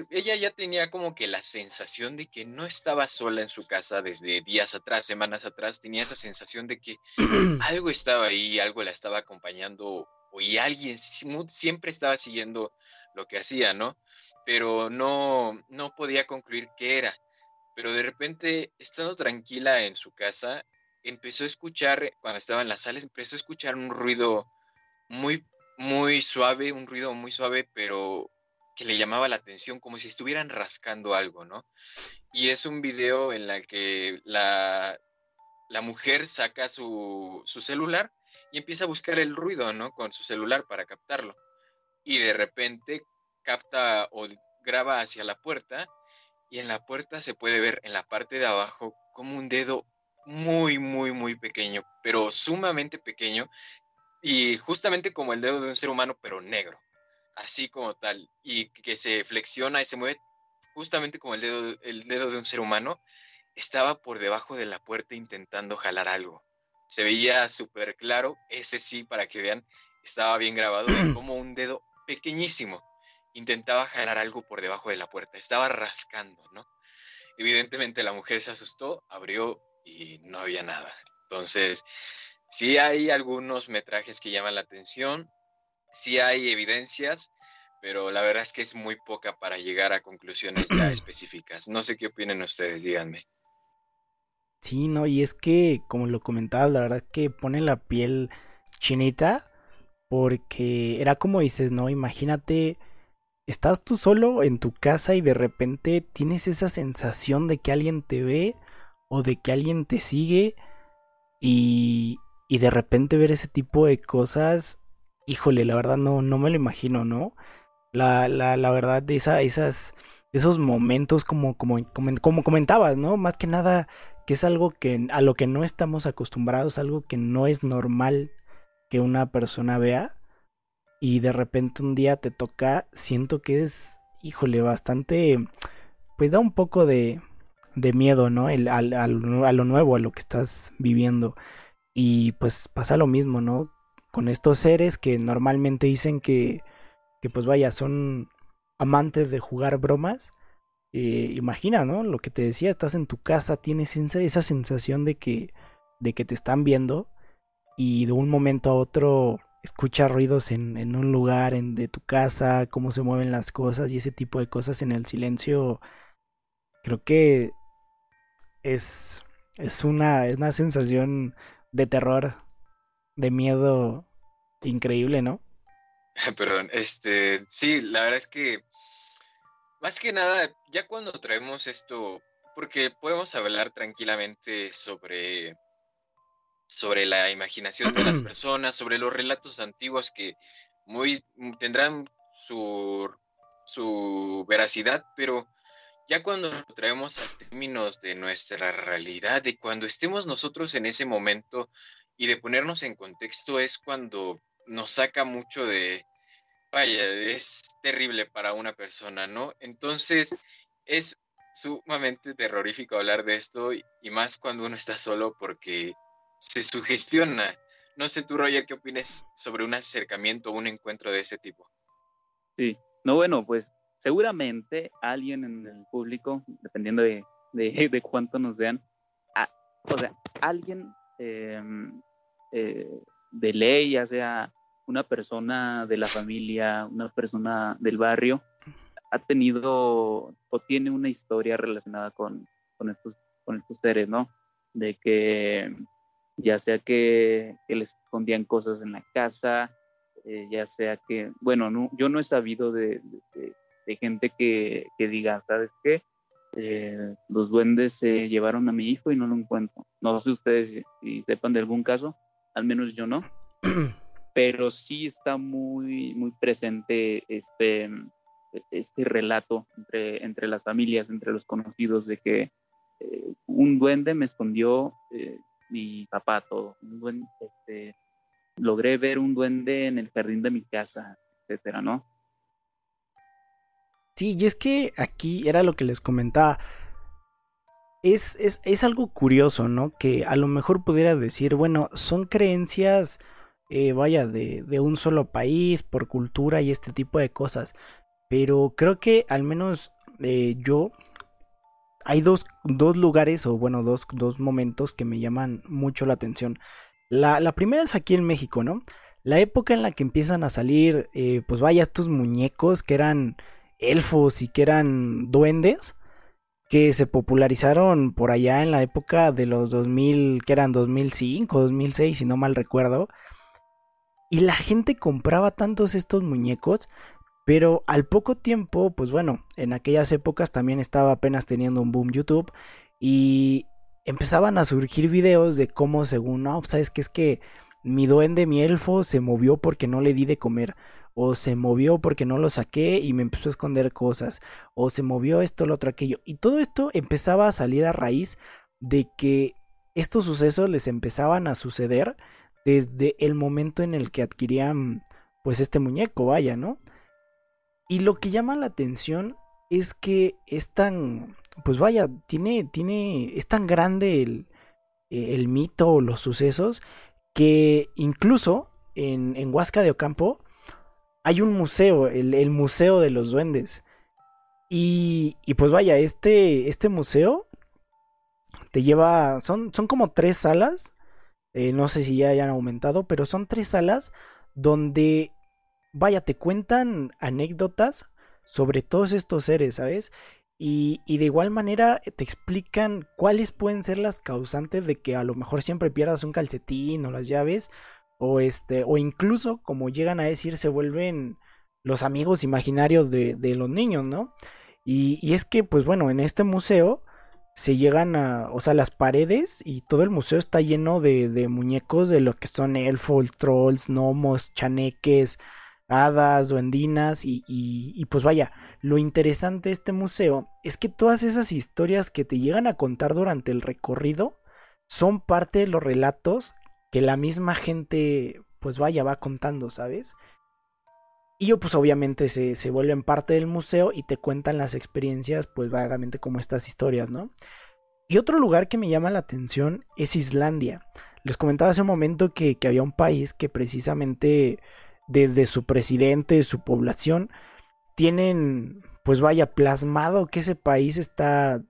ella ya tenía como que la sensación de que no estaba sola en su casa desde días atrás, semanas atrás, tenía esa sensación de que (clears throat) algo estaba ahí, algo la estaba acompañando y alguien siempre estaba siguiendo lo que hacía, ¿no? Pero no, no podía concluir qué era. Pero de repente, estando tranquila en su casa, empezó a escuchar, cuando estaba en la sala, empezó a escuchar un ruido muy, muy suave, un ruido muy suave, pero que le llamaba la atención, como si estuvieran rascando algo, ¿no? Y es un video en el que la, la mujer saca su, su, celular y empieza a buscar el ruido, ¿no? Con su celular para captarlo. Y de repente capta o graba hacia la puerta y en la puerta se puede ver en la parte de abajo como un dedo muy, muy, muy pequeño, pero sumamente pequeño y justamente como el dedo de un ser humano, pero negro así como tal, y que se flexiona y se mueve justamente como el dedo, el dedo de un ser humano, estaba por debajo de la puerta intentando jalar algo. Se veía súper claro, ese sí, para que vean, estaba bien grabado, (clears throat) como un dedo pequeñísimo intentaba jalar algo por debajo de la puerta, estaba rascando, ¿no? Evidentemente la mujer se asustó, abrió y no había nada. Entonces, sí hay algunos metrajes que llaman la atención, sí hay evidencias, pero la verdad es que es muy poca para llegar a conclusiones ya (clears throat) específicas. No sé qué opinen ustedes, díganme. Sí, no, y es que, como lo comentaba, la verdad es que pone la piel chinita, porque era como dices, ¿no? Imagínate, estás tú solo en tu casa y de repente tienes esa sensación de que alguien te ve o de que alguien te sigue y, y de repente ver ese tipo de cosas híjole, la verdad no, no me lo imagino, ¿no? La, la, la verdad de esa, esas, esos momentos como, como, como, comentabas, ¿no? Más que nada que es algo que a lo que no estamos acostumbrados, algo que no es normal que una persona vea y de repente un día te toca, siento que es, híjole, bastante, pues da un poco de, de miedo, ¿no? Al, al, a lo nuevo, a lo que estás viviendo. Y pues pasa lo mismo, ¿no? Con estos seres que normalmente dicen que, que pues vaya, son amantes de jugar bromas. Eh, imagina, ¿no? Lo que te decía, estás en tu casa, tienes esa sensación de que, de que te están viendo y de un momento a otro escuchas ruidos en, en un lugar en, de tu casa, cómo se mueven las cosas y ese tipo de cosas en el silencio, creo que es, es, una, es una sensación de terror de miedo increíble, ¿no? (laughs) Perdón, este, sí, la verdad es que más que nada, ya cuando traemos esto, porque podemos hablar tranquilamente sobre sobre la imaginación de las (clears throat) personas, sobre los relatos antiguos que muy tendrán su, su veracidad, pero ya cuando lo traemos a términos de nuestra realidad, de cuando estemos nosotros en ese momento y de ponernos en contexto es cuando nos saca mucho de, vaya, es terrible para una persona, ¿no? Entonces es sumamente terrorífico hablar de esto y, más cuando uno está solo porque se sugestiona. No sé tú, Roger, ¿qué opinas sobre un acercamiento o un encuentro de ese tipo? Sí, no, bueno, pues seguramente alguien en el público, dependiendo de, de, cuánto nos vean, o sea, alguien em, eh, de ley, ya sea una persona de la familia, una persona del barrio, ha tenido o tiene una historia relacionada con, con, estos, con estos seres, ¿no? De que ya sea que, les escondían cosas en la casa, eh, ya sea que, bueno, no, yo no he sabido de, gente que, que, diga, ¿sabes qué? Eh, los duendes se llevaron a mi hijo y no lo encuentro. No sé ustedes si sepan de algún caso, al menos yo no, (clears throat) pero sí está muy, muy presente este, este relato entre, entre las familias, entre los conocidos, de que eh, un duende me escondió eh, mi papá todo, un duende, este, logré ver un duende en el jardín de mi casa, etcétera, ¿no? Sí, y es que aquí era lo que les comentaba. Es, es, es, algo curioso, ¿no? Que a lo mejor pudiera decir, bueno, son creencias, eh, vaya, de, de, un solo país, por cultura y este tipo de cosas. Pero creo que al menos eh, yo... Hay dos, dos, lugares, o bueno, dos, dos, momentos que me llaman mucho la atención. La, la, primera es aquí en México, ¿no? La época en la que empiezan a salir, eh, pues vaya, estos muñecos que eran elfos y que eran duendes que se popularizaron por allá en la época de los 2000, que eran 2005, 2006, si no mal recuerdo. Y la gente compraba tantos estos muñecos, pero al poco tiempo, pues bueno, en aquellas épocas también estaba apenas teniendo un boom YouTube y empezaban a surgir videos de cómo según, no, pues, sabes que es que mi duende, mi elfo se movió porque no le di de comer o se movió porque no lo saqué y me empezó a esconder cosas, o se movió esto, lo otro, aquello. Y todo esto empezaba a salir a raíz de que estos sucesos les empezaban a suceder desde el momento en el que adquirían pues este muñeco, vaya, ¿no? Y lo que llama la atención es que es tan, pues vaya, tiene, tiene, es tan grande el, el mito o los sucesos que incluso en, en Huasca de Ocampo hay un museo, el, Museo de los Duendes. Y, y, pues vaya, este, este museo te lleva, son, son como tres salas, eh, no sé si ya hayan aumentado, pero son tres salas donde, vaya, te cuentan anécdotas sobre todos estos seres, ¿sabes? Y, y, de igual manera te explican cuáles pueden ser las causantes de que a lo mejor siempre pierdas un calcetín o las llaves o este o incluso como llegan a decir se vuelven los amigos imaginarios de, de los niños, ¿no? Y, y, es que pues bueno, en este museo se llegan a, o sea, las paredes y todo el museo está lleno de, de muñecos de lo que son elfos, trolls, gnomos, chaneques, hadas, duendinas y, y, y, pues vaya, lo interesante de este museo es que todas esas historias que te llegan a contar durante el recorrido son parte de los relatos que la misma gente, pues vaya, va contando, ¿sabes? Y yo, pues obviamente se, se vuelven parte del museo y te cuentan las experiencias, pues vagamente como estas historias, ¿no? Y otro lugar que me llama la atención es Islandia. Les comentaba hace un momento que, que había un país que precisamente desde su presidente, su población, tienen, pues vaya, plasmado que ese país está,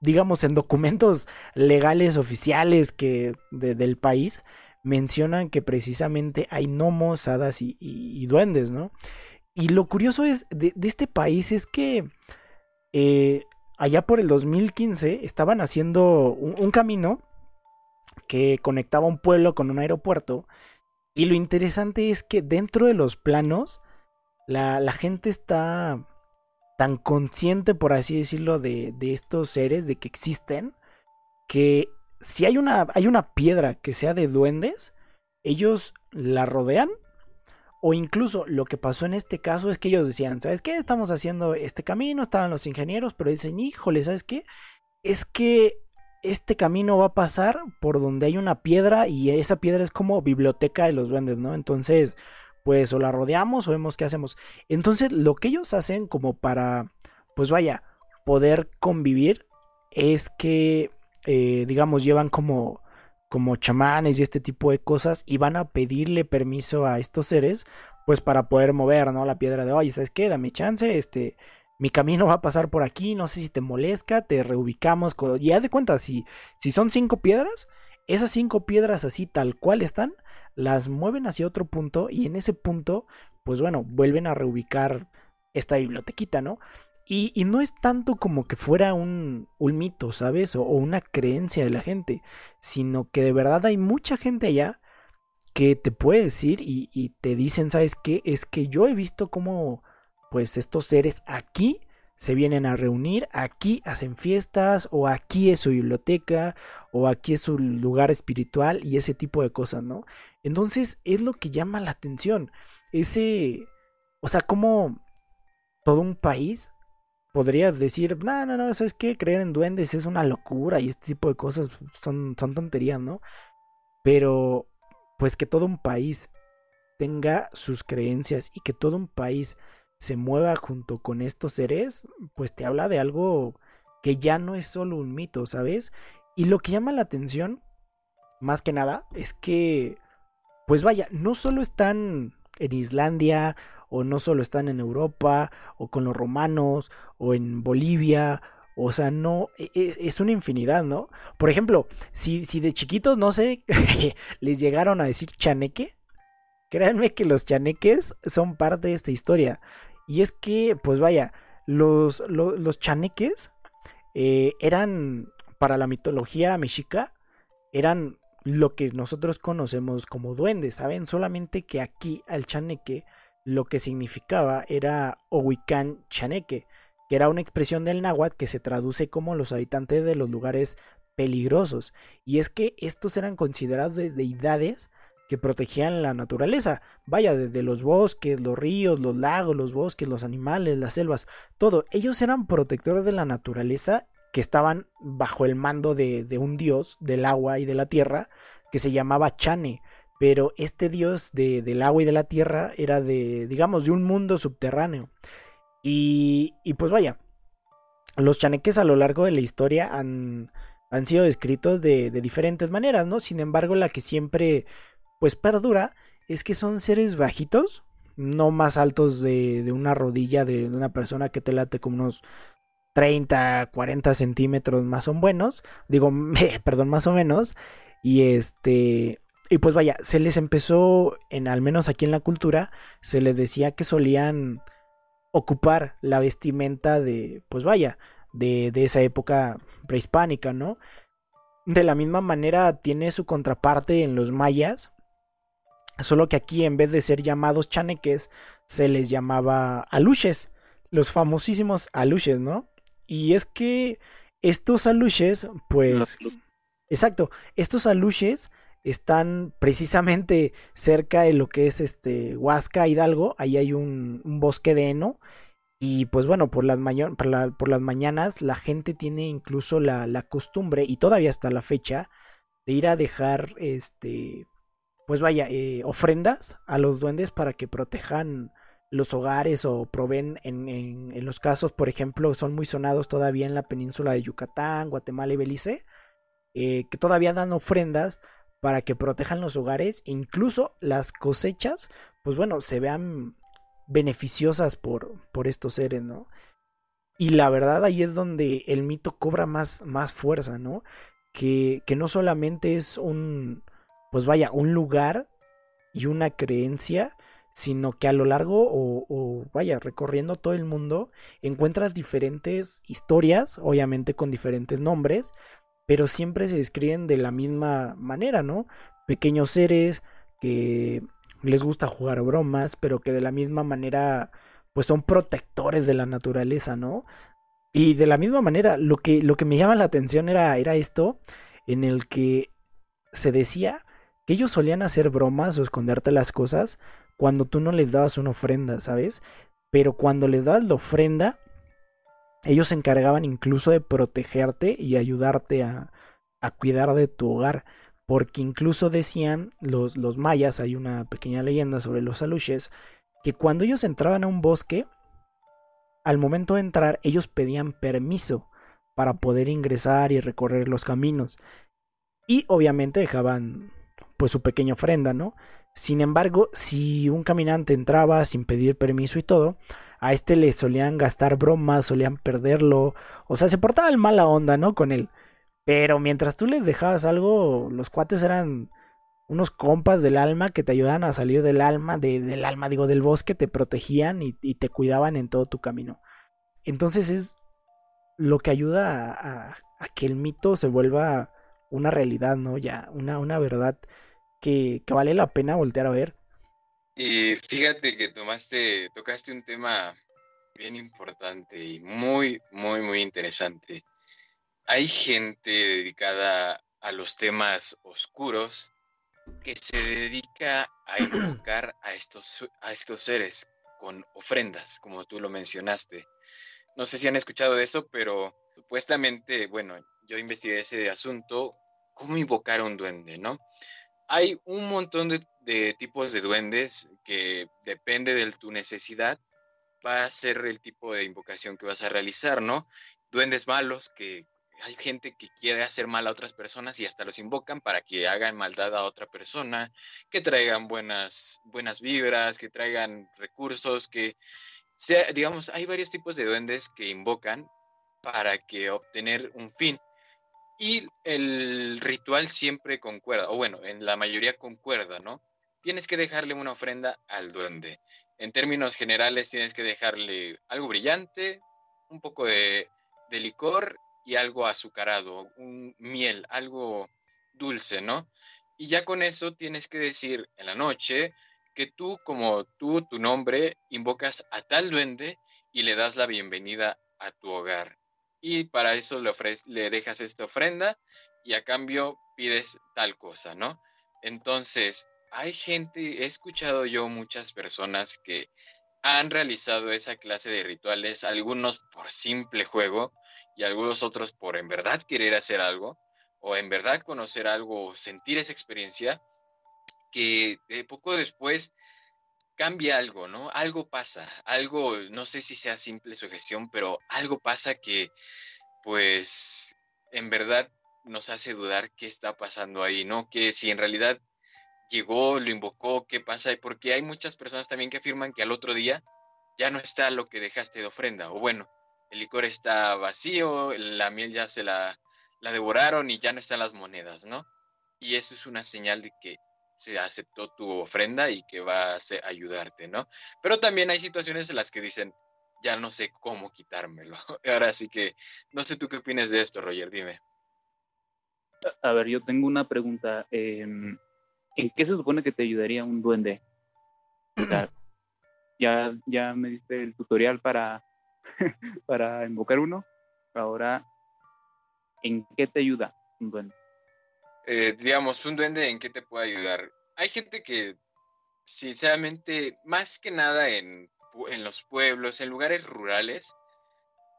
digamos, en documentos legales oficiales que del país, mencionan que precisamente hay gnomos, hadas y, duendes, ¿no? Y lo curioso es de, este país es que eh, allá por el 2015 estaban haciendo un, camino que conectaba un pueblo con un aeropuerto. Y lo interesante es que dentro de los planos, la, gente está tan consciente, por así decirlo, de, de, estos seres, de que existen, que si hay una, hay una piedra que sea de duendes, ellos la rodean. O incluso lo que pasó en este caso es que ellos decían, ¿sabes qué? Estamos haciendo este camino, estaban los ingenieros, pero dicen, híjole, ¿sabes qué? Es que este camino va a pasar por donde hay una piedra y esa piedra es como biblioteca de los duendes, ¿no? Entonces, pues o la rodeamos o vemos qué hacemos. Entonces, lo que ellos hacen como para, pues vaya, poder convivir es que eh, digamos, llevan como, como chamanes y este tipo de cosas y van a pedirle permiso a estos seres, pues para poder mover, ¿no? La piedra de, oye, ¿sabes qué? Dame chance, este, mi camino va a pasar por aquí, no sé si te molesta, te reubicamos, y haz de cuenta, si, si son cinco piedras, esas cinco piedras así tal cual están, las mueven hacia otro punto y en ese punto, pues bueno, vuelven a reubicar esta bibliotequita, ¿no? Y, no es tanto como que fuera un, un mito, ¿sabes? O, una creencia de la gente, sino que de verdad hay mucha gente allá que te puede decir y, y te dicen, ¿sabes qué? Es que yo he visto cómo, pues, estos seres aquí se vienen a reunir, aquí hacen fiestas, o aquí es su biblioteca, o aquí es su lugar espiritual y ese tipo de cosas, ¿no? Entonces es lo que llama la atención. Ese, o sea, como todo un país podrías decir, no, no, no, ¿sabes qué? Creer en duendes es una locura y este tipo de cosas son, son tonterías, ¿no? Pero pues que todo un país tenga sus creencias y que todo un país se mueva junto con estos seres, pues te habla de algo que ya no es solo un mito, ¿sabes? Y lo que llama la atención, más que nada, es que, pues vaya, no solo están en Islandia, o no solo están en Europa, o con los romanos, o en Bolivia, o sea, no, e, e, es una infinidad, ¿no? Por ejemplo, si, si de chiquitos, no sé, (laughs) les llegaron a decir chaneque, créanme que los chaneques son parte de esta historia. Y es que, pues vaya, los, los, chaneques eh, eran, para la mitología mexica, eran lo que nosotros conocemos como duendes, ¿saben? Solamente que aquí al chaneque lo que significaba era Ohuicán chaneque, que era una expresión del náhuatl que se traduce como los habitantes de los lugares peligrosos. Y es que estos eran considerados deidades que protegían la naturaleza. Vaya, desde los bosques, los ríos, los lagos, los bosques, los animales, las selvas, todo. Ellos eran protectores de la naturaleza que estaban bajo el mando de, de un dios del agua y de la tierra que se llamaba Chane. Pero este dios de, del agua y de la tierra era de, digamos, de un mundo subterráneo. Y, y pues vaya, los chaneques a lo largo de la historia han, han sido descritos de, de, diferentes maneras, ¿no? Sin embargo, la que siempre pues perdura es que son seres bajitos, no más altos de, una rodilla de una persona que te late como unos 30, 40 centímetros más o menos, digo, (laughs) perdón, más o menos, y este, y pues vaya, se les empezó, en al menos aquí en la cultura, se les decía que solían ocupar la vestimenta de, pues vaya, de, de esa época prehispánica, ¿no? De la misma manera tiene su contraparte en los mayas, Solo que aquí en vez de ser llamados chaneques, se les llamaba aluches, los famosísimos aluches, ¿no? Y es que estos aluches, pues... Exacto, estos aluches están precisamente cerca de lo que es este Huasca Hidalgo, ahí hay un, bosque de heno. Y pues bueno, por las, por, las mañanas la gente tiene incluso la, la, costumbre y todavía hasta la fecha de ir a dejar este pues vaya, eh, ofrendas a los duendes para que protejan los hogares o proveen en, en, los casos, por ejemplo, son muy sonados todavía en la península de Yucatán, Guatemala y Belice, eh, que todavía dan ofrendas para que protejan los hogares e incluso las cosechas, pues bueno, se vean beneficiosas por, por estos seres, ¿no? Y la verdad ahí es donde el mito cobra más, más fuerza, ¿no? Que, que no solamente es un, pues vaya, un lugar y una creencia, sino que a lo largo o, vaya, recorriendo todo el mundo, encuentras diferentes historias, obviamente con diferentes nombres, pero siempre se describen de la misma manera, ¿no? Pequeños seres que les gusta jugar bromas, pero que de la misma manera, pues son protectores de la naturaleza, ¿no? Y de la misma manera, lo que, lo que me llama la atención era, era esto, en el que se decía que ellos solían hacer bromas o esconderte las cosas cuando tú no les dabas una ofrenda, ¿sabes? Pero cuando les dabas la ofrenda, ellos se encargaban incluso de protegerte y ayudarte a, cuidar de tu hogar. Porque incluso decían los, los mayas, hay una pequeña leyenda sobre los aluches, que cuando ellos entraban a un bosque, al momento de entrar, ellos pedían permiso para poder ingresar y recorrer los caminos. Y obviamente dejaban pues su pequeña ofrenda, ¿no? Sin embargo, si un caminante entraba sin pedir permiso y todo, a este le solían gastar bromas, solían perderlo, o sea, se portaba el mala onda, ¿no? Con él. Pero mientras tú les dejabas algo, los cuates eran unos compas del alma que te ayudaban a salir del alma, del alma, digo, del bosque, te protegían y, te cuidaban en todo tu camino. Entonces es lo que ayuda a, a que el mito se vuelva una realidad, ¿no? Ya, una, una verdad que, que, vale la pena voltear a ver. Y fíjate que tomaste, tocaste un tema bien importante y muy, muy, muy interesante. Hay gente dedicada a los temas oscuros que se dedica a invocar a estos, a estos seres con ofrendas, como tú lo mencionaste. No sé si han escuchado de eso, pero supuestamente, bueno, yo investigué ese asunto, cómo invocar a un duende, ¿no? Hay un montón de, de tipos de duendes que depende de tu necesidad, va a ser el tipo de invocación que vas a realizar, ¿no? Duendes malos que hay gente que quiere hacer mal a otras personas y hasta los invocan para que hagan maldad a otra persona, que traigan buenas, buenas vibras, que traigan recursos, que sea, digamos, hay varios tipos de duendes que invocan para que obtener un fin. Y el ritual siempre concuerda, o bueno, en la mayoría concuerda, ¿no? Tienes que dejarle una ofrenda al duende. En términos generales, tienes que dejarle algo brillante, un poco de, de licor y algo azucarado, un miel, algo dulce, ¿no? Y ya con eso tienes que decir en la noche que tú, como tú, tu nombre, invocas a tal duende y le das la bienvenida a tu hogar. Y para eso le, le dejas esta ofrenda y a cambio pides tal cosa, ¿no? Entonces, hay gente, he escuchado yo muchas personas que han realizado esa clase de rituales, algunos por simple juego, y algunos otros por en verdad querer hacer algo o en verdad conocer algo o sentir esa experiencia, que de poco después cambia algo, ¿no? Algo pasa, algo, no sé si sea simple su gestión, pero algo pasa que pues en verdad nos hace dudar qué está pasando ahí, ¿no? Que si en realidad llegó, lo invocó, qué pasa, porque hay muchas personas también que afirman que al otro día ya no está lo que dejaste de ofrenda, o bueno, el licor está vacío, la miel ya se la, la devoraron y ya no están las monedas, ¿no? Y eso es una señal de que se aceptó tu ofrenda y que va a ayudarte, ¿no? Pero también hay situaciones en las que dicen, ya no sé cómo quitármelo. (laughs) Ahora sí que, no sé tú qué opinas de esto, Roger, dime. A ver, yo tengo una pregunta. Em, ¿En qué se supone que te ayudaría un duende? (clears throat) ya, ya me diste el tutorial para (laughs) para invocar uno. Ahora, ¿en qué te ayuda un duende? Eh, digamos, un duende, ¿en qué te puede ayudar? Hay gente que, sinceramente, más que nada en, en los pueblos, en lugares rurales,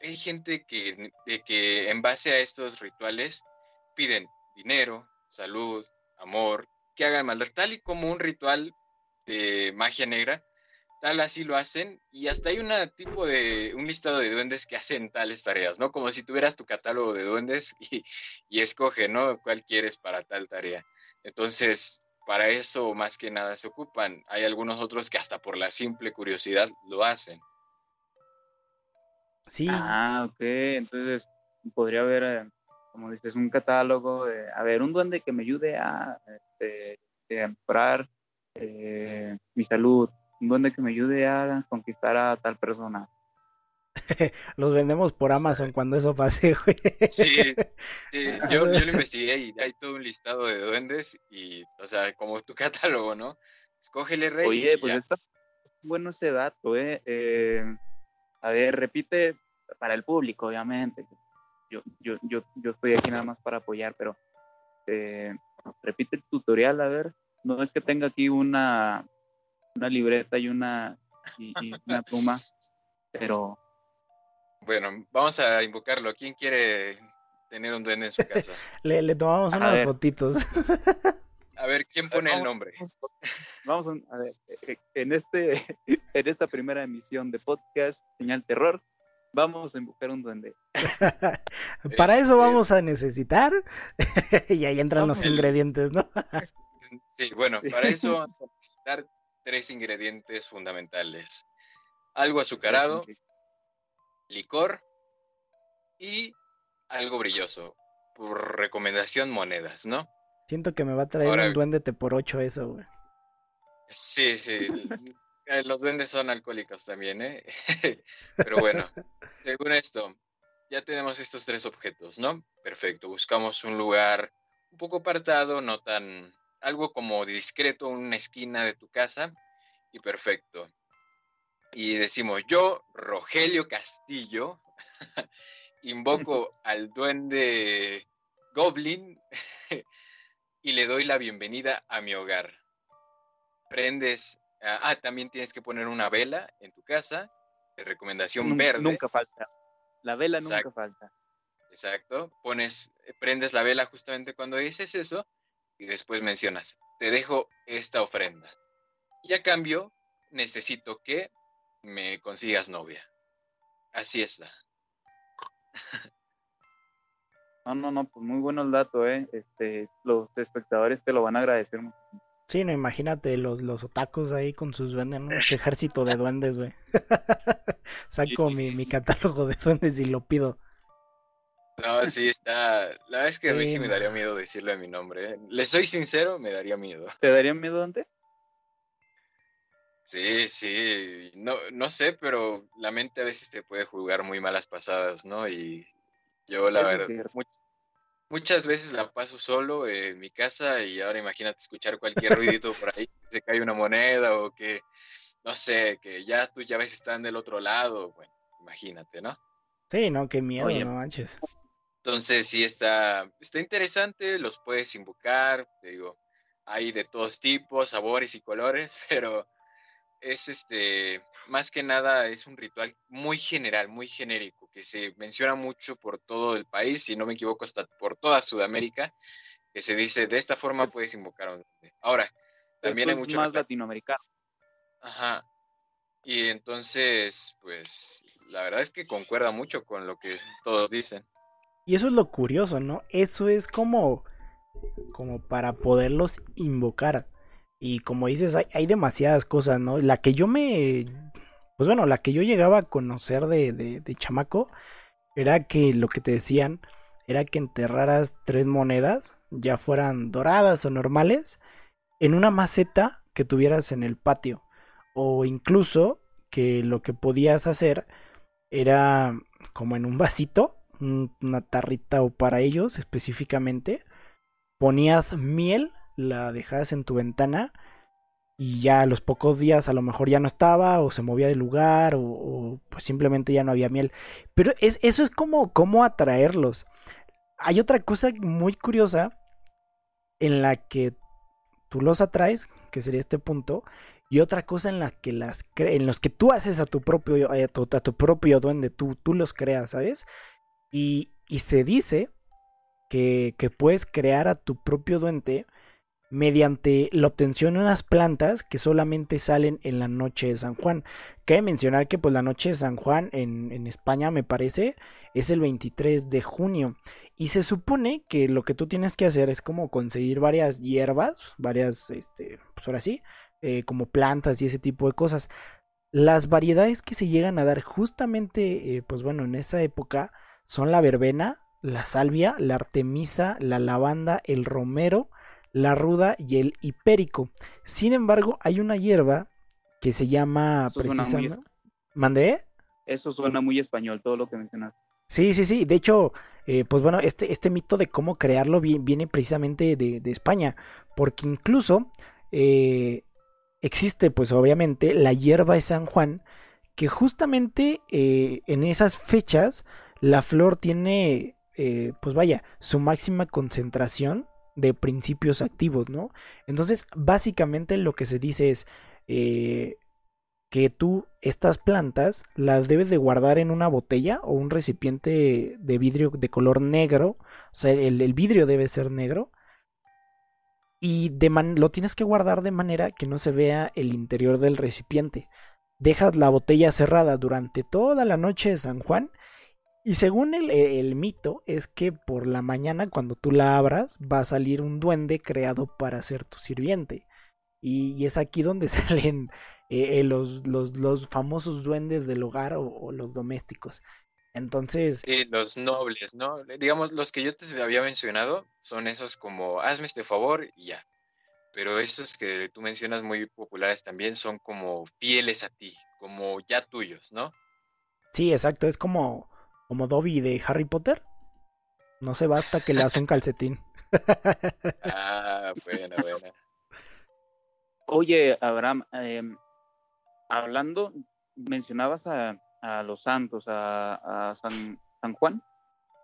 hay gente que, de que en base a estos rituales piden dinero, salud, amor, que hagan maldad, tal y como un ritual de magia negra tal así lo hacen y hasta hay una tipo de un listado de duendes que hacen tales tareas, ¿no? Como si tuvieras tu catálogo de duendes y, y escoge, ¿no? ¿Cuál quieres para tal tarea? Entonces, para eso más que nada se ocupan. Hay algunos otros que hasta por la simple curiosidad lo hacen. Sí. Ah, ok. Entonces, podría haber, eh, como dices, un catálogo de, a ver, un duende que me ayude a, este, a mejorar eh, mi salud, un duende que me ayude a conquistar a tal persona. (laughs) Los vendemos por Amazon cuando eso pase, güey. Sí, sí. Yo, yo, lo (laughs) investigué y hay todo un listado de duendes y, o sea, como tu (laughs) catálogo, ¿no? Escógele rey. Oye, pues está bueno ese dato, ¿eh? ¿eh? A ver, repite para el público, obviamente. Yo, yo, yo, yo estoy aquí nada más para apoyar, pero eh, repite el tutorial, a ver. No es que tenga aquí una, una libreta y una, y, una pluma, pero... Bueno, vamos a invocarlo. ¿Quién quiere tener un duende en su casa? (laughs) le, le tomamos unas fotitos. A ver, ¿quién pone el nombre? (laughs) Vamos a, ver, eh, en, este, (laughs) en esta primera emisión de podcast, Señal Terror, vamos a invocar un duende. Para eso este vamos a necesitar, y ahí entran los ingredientes, ¿no? sí, bueno, para eso vamos a necesitar tres ingredientes fundamentales. Algo azucarado, licor y algo brilloso. Por recomendación, monedas, ¿no? Siento que me va a traer un duende por ocho eso, güey. Sí, sí. Eh, los duendes son alcohólicos también, ¿eh? (laughs) Pero bueno, (laughs) según esto, ya tenemos estos tres objetos, ¿no? Perfecto. Buscamos un lugar un poco apartado, no tan algo como discreto, una esquina de tu casa y perfecto. Y decimos, yo, Rogelio Castillo, (laughs) invoco (laughs) al duende Goblin (laughs) y le doy la bienvenida a mi hogar. Prendes, ah, ah también tienes que poner una vela en tu casa, de recomendación verde. Nunca falta. La vela nunca falta. Exacto. Pones, prendes la vela justamente cuando dices eso y después mencionas, te dejo esta ofrenda. Y a cambio, necesito que me consigas novia. Así está. (laughs) No, no, no, pues muy bueno el dato, ¿eh? Este, los espectadores te lo van a agradecer mucho. Sí, no, imagínate los, los otacos ahí con sus duendes, ¿no? Ejército de duendes, güey. (laughs) Saco mi, mi catálogo de duendes y lo pido. No, sí está. La verdad es que a mí sí me daría miedo decirle mi nombre. ¿eh? Le soy sincero, me daría miedo. ¿Te daría miedo, Dante? Sí, sí. No, no sé, pero la mente a veces te puede jugar muy malas pasadas, ¿no? Y yo, la verdad, muchas veces la paso solo en mi casa y ahora imagínate escuchar cualquier ruidito por ahí, se cae una moneda o que, no sé, que ya tus llaves están del otro lado. Bueno, imagínate, ¿no? Sí, no, qué miedo, no manches. Entonces sí está, está interesante, los puedes invocar, te digo, hay de todos tipos, sabores y colores, (laughs) pero es este, más que nada es un ritual muy general, muy genérico, que se menciona mucho por todo el país, si no me equivoco, hasta por toda Sudamérica, que se dice, de esta forma puedes invocar a un Ahora, también hay mucho... más latinoamericano. Ajá. Y entonces, pues, la verdad es que concuerda mucho con lo que todos dicen. Y eso es lo curioso, ¿no? Eso es como, como para poderlos invocar. Y como dices, hay, demasiadas cosas, ¿no? La que yo me... Pues bueno, la que yo llegaba a conocer de, de, de chamaco era que lo que te decían era que enterraras tres monedas, ya fueran doradas o normales, en una maceta que tuvieras en el patio. O incluso que lo que podías hacer era como en un vasito una tarrita o para ellos específicamente, ponías miel, la dejabas en tu ventana y ya a los pocos días a lo mejor ya no estaba o se movía de lugar o, pues simplemente ya no había miel. Pero es, eso es como atraerlos. Hay otra cosa muy curiosa en la que tú los atraes, que sería este punto, y otra cosa en la que las en los que tú haces a tu propio a tu, a tu propio duende, tú, tú los creas, ¿sabes? Y, se dice que, puedes crear a tu propio duende mediante la obtención de unas plantas que solamente salen en la noche de San Juan. Cabe mencionar que pues la noche de San Juan en, España me parece es el 23 de junio y se supone que lo que tú tienes que hacer es como conseguir varias hierbas, varias, este, pues ahora sí, eh, como plantas y ese tipo de cosas. Las variedades que se llegan a dar justamente, eh, pues bueno, en esa época son la verbena, la salvia, la artemisa, la lavanda, el romero, la ruda y el hipérico. Sin embargo, hay una hierba que se llama precisamente... ¿Mandé? Eso suena muy español, todo lo que mencionaste. Sí, sí, sí. De hecho, eh, pues bueno, este, este mito de cómo crearlo viene precisamente de, España, porque incluso eh, existe, pues obviamente, la hierba de San Juan, que justamente eh, en esas fechas la flor tiene, eh, pues vaya, su máxima concentración de principios activos, ¿no? Entonces, básicamente lo que se dice es eh, que tú estas plantas las debes de guardar en una botella o un recipiente de vidrio de color negro, o sea, el, vidrio debe ser negro, y de lo tienes que guardar de manera que no se vea el interior del recipiente. Dejas la botella cerrada durante toda la noche de San Juan y según el, mito, es que por la mañana, cuando tú la abras, va a salir un duende creado para ser tu sirviente. Y, es aquí donde (laughs) salen eh, eh, los, los, famosos duendes del hogar o, los domésticos. Entonces. Sí, los nobles, ¿no? Digamos, los que yo te había mencionado son esos como hazme este favor y ya. Pero esos que tú mencionas muy populares también son como fieles a ti, como ya tuyos, ¿no? Sí, exacto. Es como como Dobby de Harry Potter. No se basta que le hace un calcetín. (laughs) ah, buena, buena. Oye, Abraham, em, hablando, mencionabas a, los santos, a, San, San, Juan.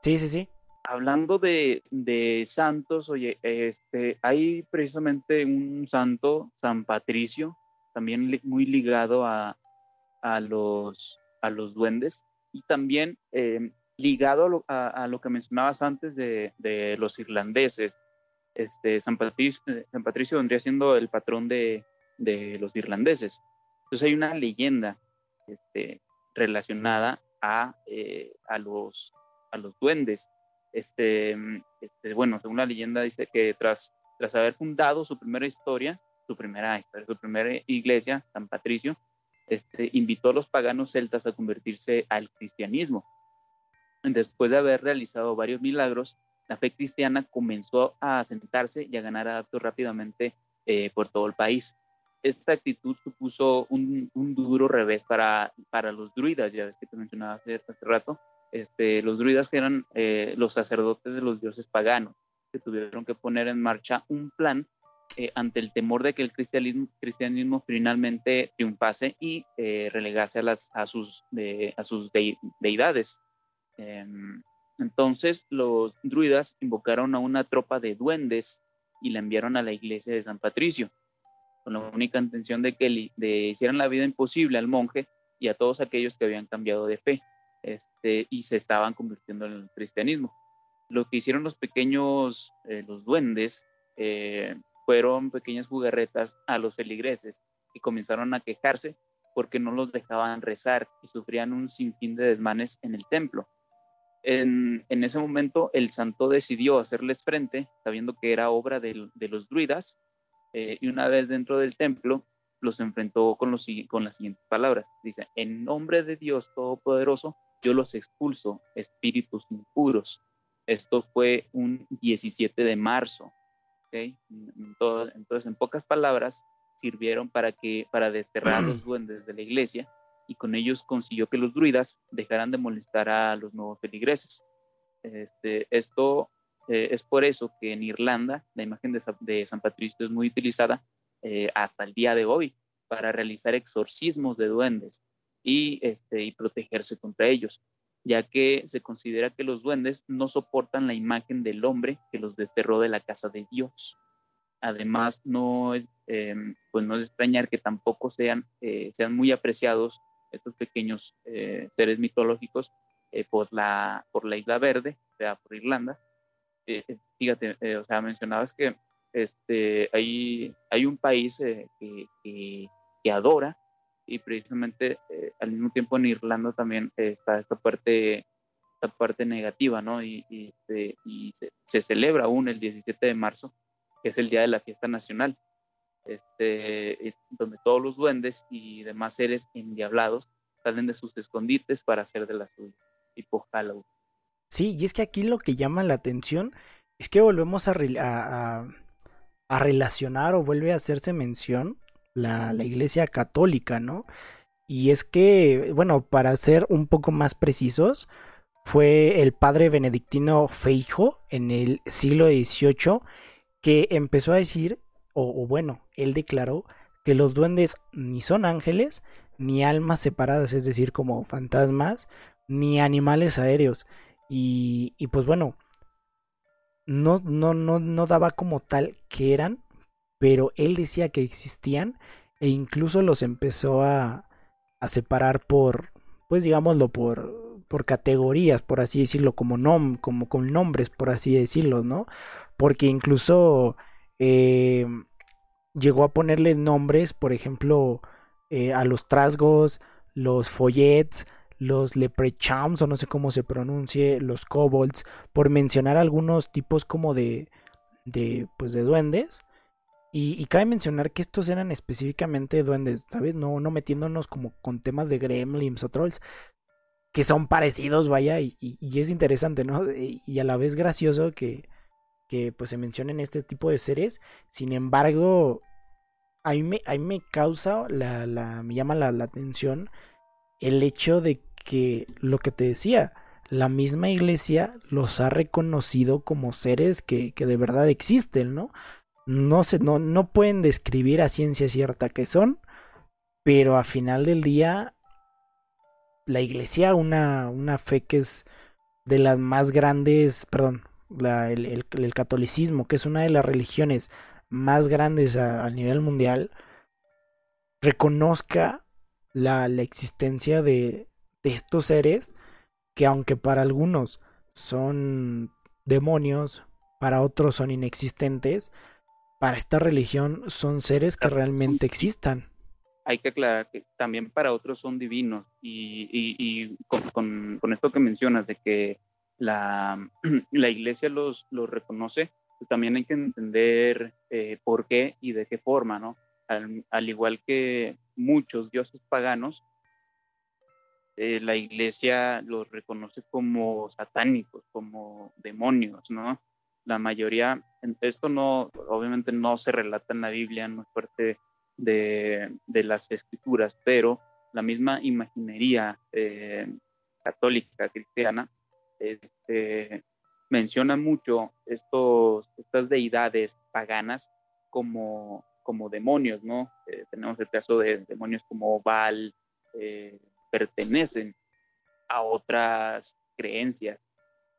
Sí, sí, sí. Hablando de, de, santos, oye, este, hay precisamente un santo, San Patricio, también muy ligado a, a, los, a los duendes y también eh, ligado a lo, que mencionabas antes de, los irlandeses. este, San, Patricio, eh, San Patricio vendría siendo el patrón de, los irlandeses. Entonces hay una leyenda este, relacionada a, eh, a, los, a los duendes. Este, este, bueno, según la leyenda dice que tras, tras haber fundado su primera historia, su primera historia, su primera iglesia, San Patricio, este, invitó a los paganos celtas a convertirse al cristianismo. Después de haber realizado varios milagros, la fe cristiana comenzó a asentarse y a ganar adeptos rápidamente eh, por todo el país. Esta actitud supuso un, duro revés para, para los druidas, ya ves que te mencionaba hace, rato, este, los druidas que eran eh, los sacerdotes de los dioses paganos, que tuvieron que poner en marcha un plan eh, ante el temor de que el cristianismo, finalmente triunfase y relegase a, sus, deidades. Em, entonces los druidas invocaron a una tropa de duendes y la enviaron a la iglesia de San Patricio, con la única intención de que le hicieran la vida imposible al monje y a todos aquellos que habían cambiado de fe este, y se estaban convirtiendo en el cristianismo. Lo que hicieron los pequeños, eh, los duendes, eh, fueron pequeñas jugarretas a los feligreses y comenzaron a quejarse porque no los dejaban rezar y sufrían un sinfín de desmanes en el templo en, ese momento el santo decidió hacerles frente, sabiendo que era obra de, los druidas, eh, y una vez dentro del templo los enfrentó con, los, con las siguientes palabras. Dice, en nombre de Dios Todopoderoso, yo los expulso, espíritus impuros. Esto fue un 17 de marzo. Entonces, en pocas palabras, sirvieron para, que, para desterrar a (clears throat) los duendes de la iglesia y con ellos consiguió que los druidas dejaran de molestar a los nuevos feligreses. Este, esto eh, es por eso que en Irlanda la imagen de, San Patricio es muy utilizada eh, hasta el día de hoy para realizar exorcismos de duendes y, este, y protegerse contra ellos, ya que se considera que los duendes no soportan la imagen del hombre que los desterró de la casa de Dios. Además, no, eh, pues no es extrañar que tampoco sean, sean muy apreciados estos pequeños eh, seres mitológicos eh, por, la, por la Isla Verde, o sea, por Irlanda. Eh, fíjate, o sea, mencionabas que este, hay, hay un país que, que, adora y precisamente al mismo tiempo en Irlanda también está esta parte, esta parte negativa, ¿no? Y, y, se, se, celebra aún el 17 de marzo, que es el Día de la Fiesta Nacional este, eh, donde todos los duendes y demás seres endiablados salen de sus escondites para hacer de la suya, tipo Halloween. Sí, y es que aquí lo que llama la atención es que volvemos a, a relacionar o vuelve a hacerse mención la, la, iglesia católica, ¿no? Y es que, bueno, para ser un poco más precisos, fue el padre benedictino Feijo en el siglo XVIII que empezó a decir o, bueno, él declaró que los duendes ni son ángeles, ni almas separadas, es decir, como fantasmas, ni animales aéreos. Y, y pues bueno, no, no, no, no daba como tal que eran, pero él decía que existían e incluso los empezó a, a separar por, pues digámoslo, por, por categorías, por así decirlo, como, nom, como con nombres, por así decirlo, ¿no? Porque incluso eh, llegó a ponerle nombres, por ejemplo, eh, a los trasgos, los follets, los leprechauns, o no sé cómo se pronuncie, los kobolds, por mencionar algunos tipos como de, de, pues de duendes. Y, cabe mencionar que estos eran específicamente duendes, ¿sabes? No, no metiéndonos como con temas de gremlins o trolls, que son parecidos, vaya, y, es interesante, ¿no? Y a la vez gracioso que, que pues se mencionen este tipo de seres. Sin embargo, a mí me, me causa, la, la, me llama la, atención el hecho de que lo que te decía, la misma iglesia los ha reconocido como seres que, que de verdad existen, ¿no? No, se, no, no pueden describir a ciencia cierta que son, pero a final del día la iglesia, una, una fe que es de las más grandes, perdón, el, catolicismo, que es una de las religiones más grandes a, nivel mundial, reconozca la, existencia de, estos seres que aunque para algunos son demonios, para otros son inexistentes, para esta religión son seres que realmente existan. Hay que aclarar que también para otros son divinos y, con, esto que mencionas de que la, (clears throat) la iglesia los, los reconoce, pues también hay que entender eh, por qué y de qué forma, ¿no? Al, igual que muchos dioses paganos, eh, la iglesia los reconoce como satánicos, como demonios, ¿no? La mayoría, esto no, obviamente no se relata en la Biblia, no es parte de, las escrituras, pero la misma imaginería eh, católica, cristiana, este, menciona mucho estos, estas deidades paganas como, como demonios, ¿no? Eh, tenemos el caso de demonios como Baal, eh, pertenecen a otras creencias,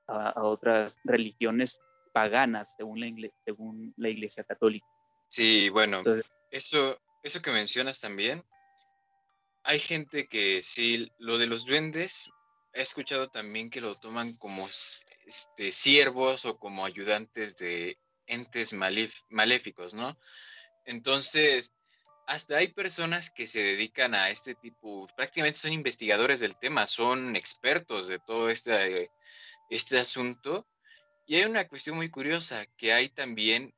a, otras religiones paganas, según la, iglesia, según la Iglesia Católica. Sí, bueno, eso, eso que mencionas también, hay gente que sí, lo de los duendes, he escuchado también que lo toman como este, siervos o como ayudantes de entes maléficos, ¿no? Entonces, hasta hay personas que se dedican a este tipo, prácticamente son investigadores del tema, son expertos de todo este, este asunto. Y hay una cuestión muy curiosa, que hay también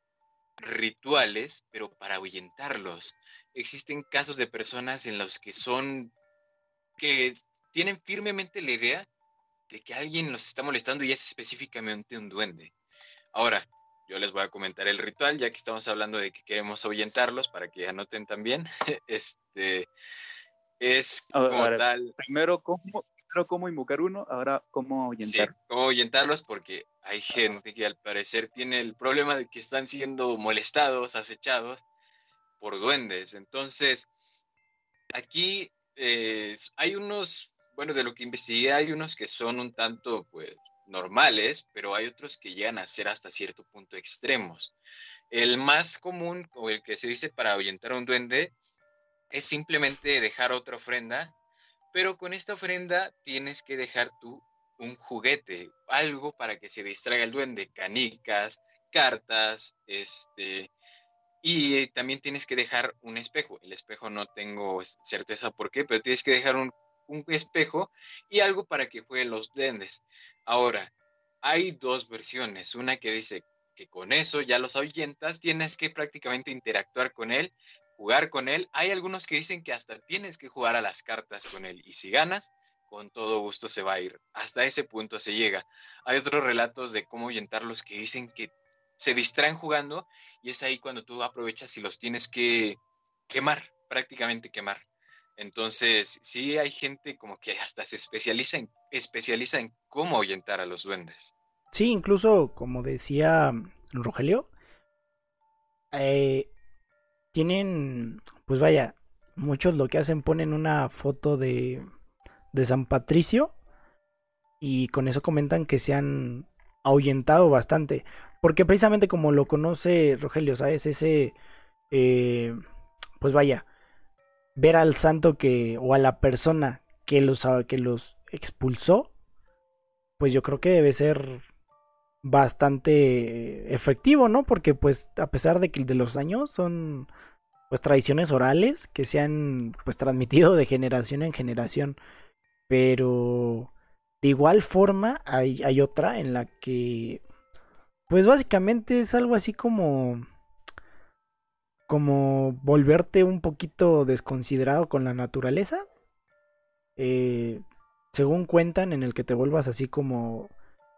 rituales, pero para ahuyentarlos. Existen casos de personas en los que son, que tienen firmemente la idea de que alguien nos está molestando y es específicamente un duende. Ahora, yo les voy a comentar el ritual, ya que estamos hablando de que queremos ahuyentarlos para que anoten también. (laughs) este es como tal. Primero cómo, primero cómo invocar uno, ahora cómo ahuyentar. Sí, cómo ahuyentarlos, porque hay gente que al parecer tiene el problema de que están siendo molestados, acechados por duendes. Entonces, aquí eh, hay unos bueno, de lo que investigué hay unos que son un tanto, pues, normales, pero hay otros que llegan a ser hasta cierto punto extremos. El más común, o el que se dice para ahuyentar a un duende, es simplemente dejar otra ofrenda, pero con esta ofrenda tienes que dejar tú un juguete, algo para que se distraiga el duende, canicas, cartas, este, y también tienes que dejar un espejo. El espejo no tengo certeza por qué, pero tienes que dejar un un espejo y algo para que jueguen los duendes. Ahora, hay dos versiones. Una que dice que con eso ya los ahuyentas, tienes que prácticamente interactuar con él, jugar con él. Hay algunos que dicen que hasta tienes que jugar a las cartas con él y si ganas, con todo gusto se va a ir. Hasta ese punto se llega. Hay otros relatos de cómo ahuyentarlos que dicen que se distraen jugando y es ahí cuando tú aprovechas y los tienes que quemar, prácticamente quemar. Entonces, sí hay gente como que hasta se especializa en, especializa en cómo ahuyentar a los duendes. Sí, incluso como decía Rogelio, eh, tienen, pues vaya, muchos lo que hacen ponen una foto de, de San Patricio y con eso comentan que se han ahuyentado bastante. Porque precisamente como lo conoce Rogelio, ¿sabes? Ese, eh, pues vaya, ver al santo que o a la persona que los, que los expulsó, pues yo creo que debe ser bastante efectivo, ¿no? Porque pues a pesar de que de los años son pues tradiciones orales que se han pues transmitido de generación en generación, pero de igual forma hay, hay otra en la que pues básicamente es algo así como como volverte un poquito desconsiderado con la naturaleza. Eh, según cuentan, en el que te vuelvas así como,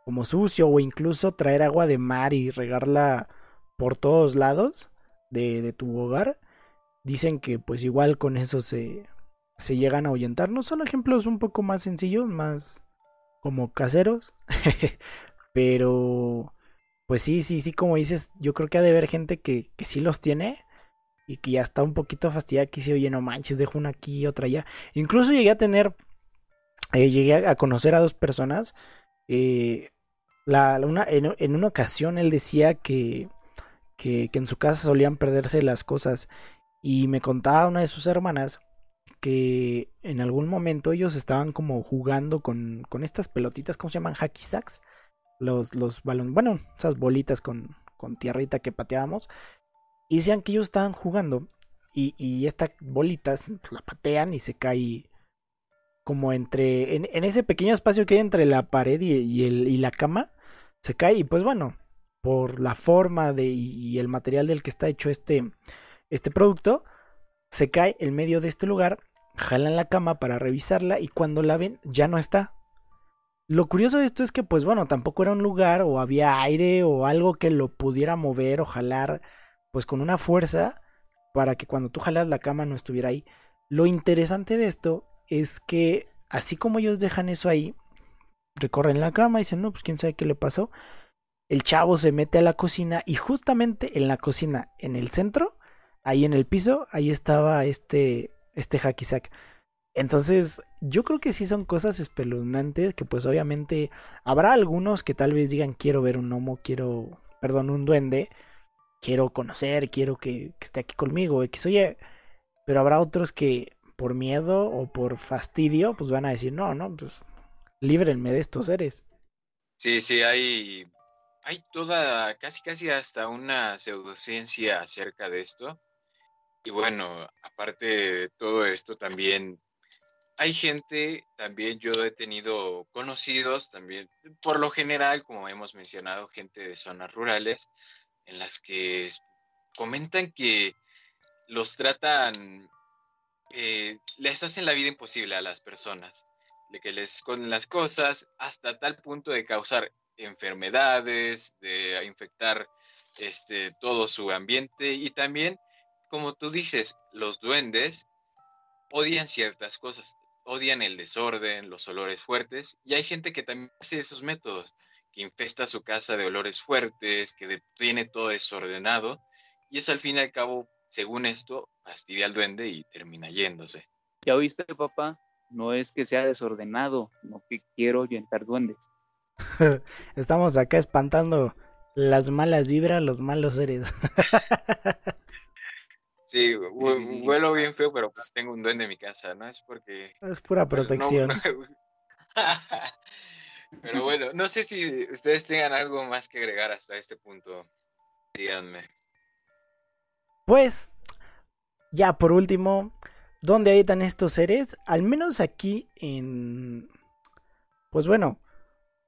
como sucio o incluso traer agua de mar y regarla por todos lados de, de tu hogar. Dicen que pues igual con eso se, se llegan a ahuyentar. No son ejemplos un poco más sencillos, más como caseros. (laughs) Pero pues sí, sí, sí, como dices, yo creo que ha de haber gente que, que sí los tiene y que ya está un poquito fastidiada que se oye, no manches, dejo una aquí y otra allá. Incluso llegué a tener, eh, llegué a conocer a dos personas. Eh, la, una, en, una ocasión él decía que, que, en su casa solían perderse las cosas y me contaba una de sus hermanas que en algún momento ellos estaban como jugando con, con estas pelotitas, ¿cómo se llaman? Hacky sacks. los, los balones, bueno, esas bolitas con, con tierrita que pateábamos. Y decían que ellos estaban jugando y, y estas bolitas la patean y se cae como entre, en, en, ese pequeño espacio que hay entre la pared y, y, el, y la cama, se cae y pues bueno, por la forma de, y el material del que está hecho este, este producto, se cae en medio de este lugar, jalan la cama para revisarla y cuando la ven ya no está. Lo curioso de esto es que pues bueno, tampoco era un lugar o había aire o algo que lo pudiera mover o jalar pues con una fuerza para que cuando tú jalas la cama no estuviera ahí. Lo interesante de esto es que así como ellos dejan eso ahí, recorren la cama y dicen, no, pues quién sabe qué le pasó. El chavo se mete a la cocina y justamente en la cocina, en el centro, ahí en el piso, ahí estaba este, este hacky sack. Entonces, yo creo que sí son cosas espeluznantes que pues obviamente habrá algunos que tal vez digan quiero ver un gnomo, quiero, perdón, un duende, quiero conocer, quiero que, esté aquí conmigo, X oye, pero habrá otros que por miedo o por fastidio pues van a decir no, no, pues líbrenme de estos seres. Sí, sí, hay, hay toda, casi casi hasta una pseudociencia acerca de esto. Y bueno, aparte de todo esto también hay gente, también yo he tenido conocidos, también por lo general, como hemos mencionado, gente de zonas rurales, en las que comentan que los tratan, eh, les hacen la vida imposible a las personas de que les esconden las cosas hasta tal punto de causar enfermedades, de infectar este, todo su ambiente y también, como tú dices, los duendes odian ciertas cosas, odian el desorden, los olores fuertes y hay gente que también hace esos métodos, que infesta su casa de olores fuertes, que tiene todo desordenado y es al fin y al cabo, según esto, fastidia al duende y termina yéndose. ¿Ya oíste, papá? No es que sea desordenado, no que quiero ahuyentar duendes. (laughs) Estamos acá espantando las malas vibras, los malos seres. (laughs) sí, (laughs) vuelo bien feo, pero pues tengo un duende en mi casa, ¿no? Es porque... Es pura protección. (laughs) pero bueno, no sé si ustedes tengan algo más que agregar hasta este punto. Díganme. Pues, ya por último, dónde habitan estos seres, al menos aquí en... Pues bueno,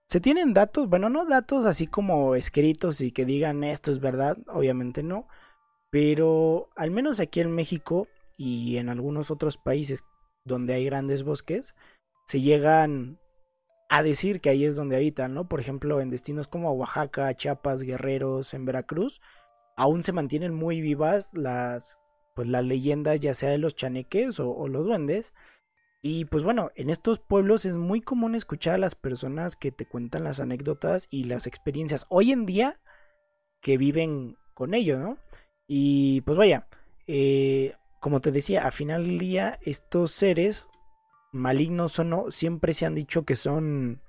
se tienen datos, bueno, no datos así como escritos y que digan esto es verdad, obviamente no, pero al menos aquí en México y en algunos otros países donde hay grandes bosques, se llegan a decir que ahí es donde habitan, ¿no? Por ejemplo, en destinos como Oaxaca, Chiapas, Guerreros, en Veracruz, aún se mantienen muy vivas las pues las leyendas ya sea de los chaneques o, los duendes. Y pues bueno, en estos pueblos es muy común escuchar a las personas que te cuentan las anécdotas y las experiencias hoy en día que viven con ello, ¿no? Y pues vaya, eh, como te decía, a final del día estos seres, malignos o no, siempre se han dicho que son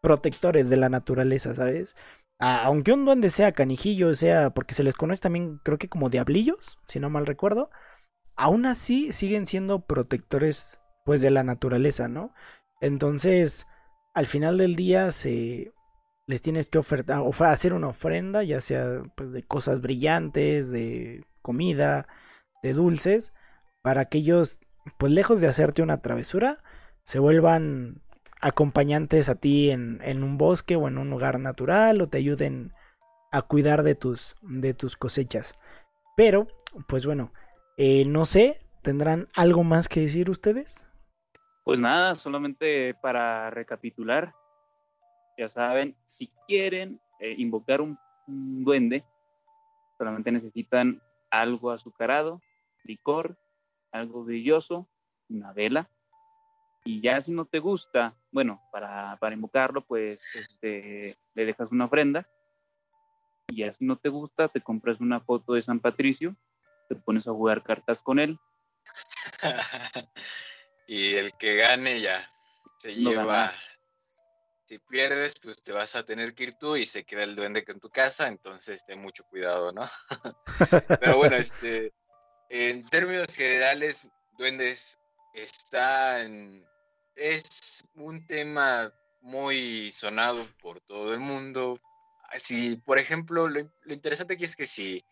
protectores de la naturaleza, ¿sabes? aunque un duende sea canijillo, sea, porque se les conoce también, creo que como diablillos, si no mal recuerdo, aún así siguen siendo protectores, pues, de la naturaleza, ¿no? Entonces, al final del día se les tienes que ofertar, hacer una ofrenda, ya sea pues, de cosas brillantes, de comida, de dulces, para que ellos, pues lejos de hacerte una travesura, se vuelvan acompañantes a ti en, en, un bosque o en un lugar natural o te ayuden a cuidar de tus, de tus cosechas. Pero, pues bueno, eh, no sé, ¿tendrán algo más que decir ustedes? Pues nada, solamente para recapitular, ya saben, si quieren eh, invocar un, un duende, solamente necesitan algo azucarado, licor, algo brilloso, una vela, y ya si no te gusta, bueno, para, para invocarlo, pues este, le dejas una ofrenda. Y ya si no te gusta, te compras una foto de San Patricio, te pones a jugar cartas con él. (laughs) y el que gane ya se lleva. Si pierdes, pues te vas a tener que ir tú y se queda el duende en tu casa, entonces ten mucho cuidado, ¿no? (laughs) Pero bueno, este, en términos generales, duendes están es un tema muy sonado por todo el mundo. Si, por ejemplo, lo, lo interesante aquí es que si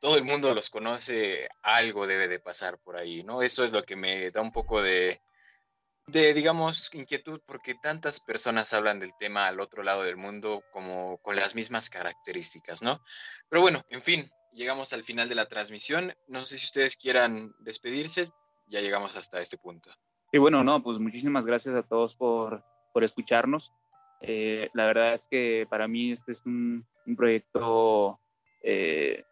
todo el mundo los conoce, algo debe de pasar por ahí, ¿no? Eso es lo que me da un poco de, de, digamos, inquietud porque tantas personas hablan del tema al otro lado del mundo como con las mismas características, ¿no? Pero bueno, en fin, llegamos al final de la transmisión. No sé si ustedes quieran despedirse, ya llegamos hasta este punto. Y bueno, no, pues muchísimas gracias a todos por, por escucharnos. Eh, la verdad es que para mí este es un, un proyecto eh,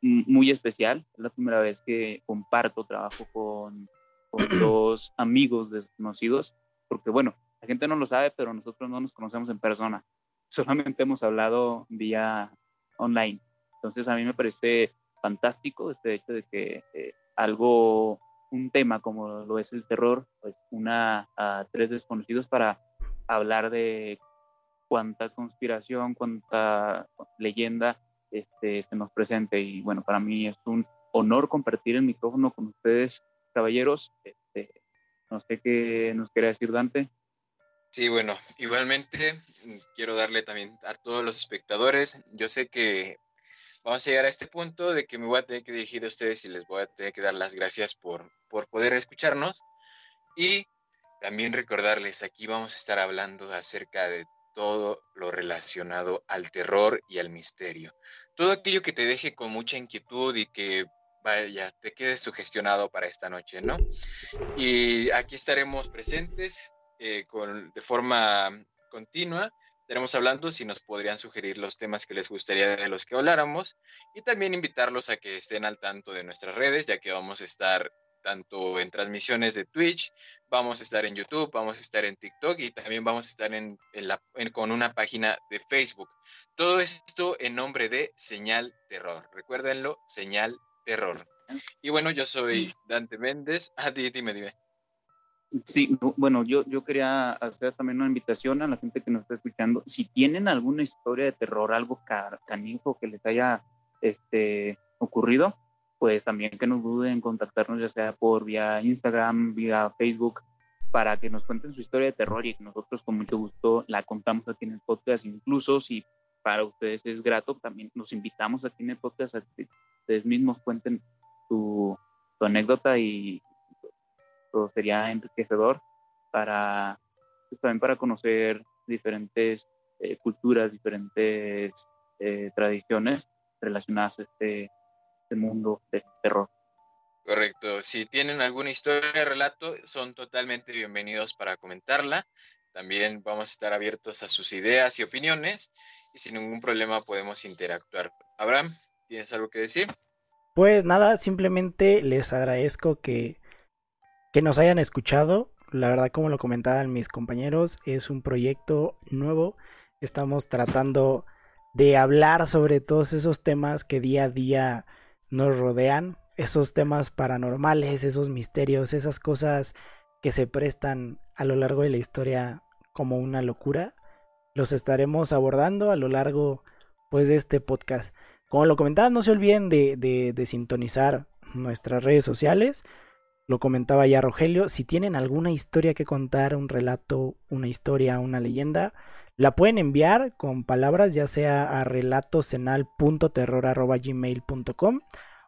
muy especial. Es la primera vez que comparto trabajo con, con (clears throat) dos amigos desconocidos, porque bueno, la gente no lo sabe, pero nosotros no nos conocemos en persona. (laughs) Solamente hemos hablado vía online. Entonces a mí me parece fantástico este hecho de que eh, algo, un tema como lo es el terror, pues una a tres desconocidos para hablar de cuánta conspiración, cuánta leyenda este, se nos presente. Y bueno, para mí es un honor compartir el micrófono con ustedes, caballeros. Este, no sé qué nos quiere decir Dante. Sí, bueno, igualmente mm, quiero darle también a todos los espectadores. Yo sé que vamos a llegar a este punto de que me voy a tener que dirigir a ustedes y les voy a tener que dar las gracias por, por poder escucharnos. Y también recordarles, aquí vamos a estar hablando acerca de todo lo relacionado al terror y al misterio todo aquello que te deje con mucha inquietud y que vaya, te quedes sugestionado para esta noche, ¿no? Y aquí estaremos presentes eh, con, de forma continua. Estaremos hablando si nos podrían sugerir los temas que les gustaría de los que habláramos y también invitarlos a que estén al tanto de nuestras redes, ya que vamos a estar tanto en transmisiones de Twitch, vamos a estar en YouTube, vamos a estar en TikTok y también vamos a estar en, la, con una página de Facebook. Todo esto en nombre de Señal Terror. Recuérdenlo, Señal Terror. Y bueno, yo soy Dante Méndez. (laughs) Ah, dime, dime. Sí, bueno, yo, yo quería hacer también una invitación a la gente que nos está escuchando. Si tienen alguna historia de terror, algo canijo que les haya este, ocurrido, pues también que nos duden en contactarnos ya sea por vía Instagram, vía Facebook, para que nos cuenten su historia de terror y que nosotros con mucho gusto la contamos aquí en el podcast. Incluso si para ustedes es grato, también nos invitamos aquí en el podcast a ustedes mismos cuenten su, anécdota y todo sería enriquecedor para pues, también para conocer diferentes eh, culturas, diferentes eh, tradiciones relacionadas a este mundo de terror. Correcto. Si tienen alguna historia relato, son totalmente bienvenidos para comentarla. También vamos a estar abiertos a sus ideas y opiniones y sin ningún problema podemos interactuar. Abraham, ¿tienes algo que decir? Pues nada, simplemente les agradezco que, que nos hayan escuchado. La verdad, como lo comentaban mis compañeros, es un proyecto nuevo. Estamos tratando de hablar sobre todos esos temas que día a día nos rodean, esos temas paranormales, esos misterios, esas cosas que se prestan a lo largo de la historia como una locura, los estaremos abordando a lo largo pues de este podcast. Como lo comentaba, no se olviden de, de, sintonizar nuestras redes sociales. Lo comentaba ya Rogelio, si tienen alguna historia que contar, un relato, una historia, una leyenda, la pueden enviar con palabras ya sea a relatosenal.terror.gmail.com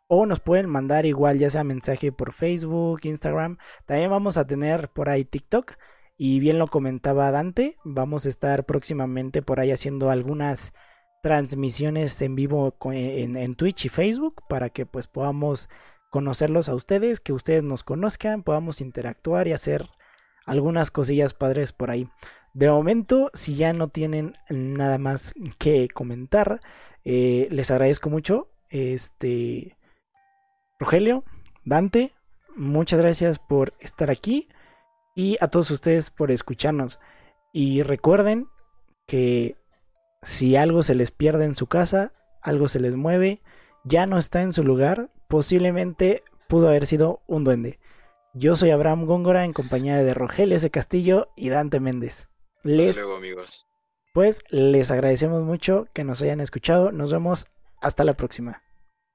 o nos pueden mandar igual ya sea mensaje por Facebook, Instagram. También vamos a tener por ahí TikTok. Y bien lo comentaba Dante, vamos a estar próximamente por ahí haciendo algunas transmisiones en vivo en, en Twitch y Facebook para que pues podamos conocerlos a ustedes, que ustedes nos conozcan, podamos interactuar y hacer algunas cosillas padres por ahí. De momento, si ya no tienen nada más que comentar, eh, les agradezco mucho. Este. Rogelio, Dante, muchas gracias por estar aquí y a todos ustedes por escucharnos. Y recuerden que si algo se les pierde en su casa, algo se les mueve, ya no está en su lugar, posiblemente pudo haber sido un duende. Yo soy Abraham Góngora en compañía de Rogelio S. Castillo y Dante Méndez. Les, luego, amigos. Pues les agradecemos mucho que nos hayan escuchado. Nos vemos hasta la próxima.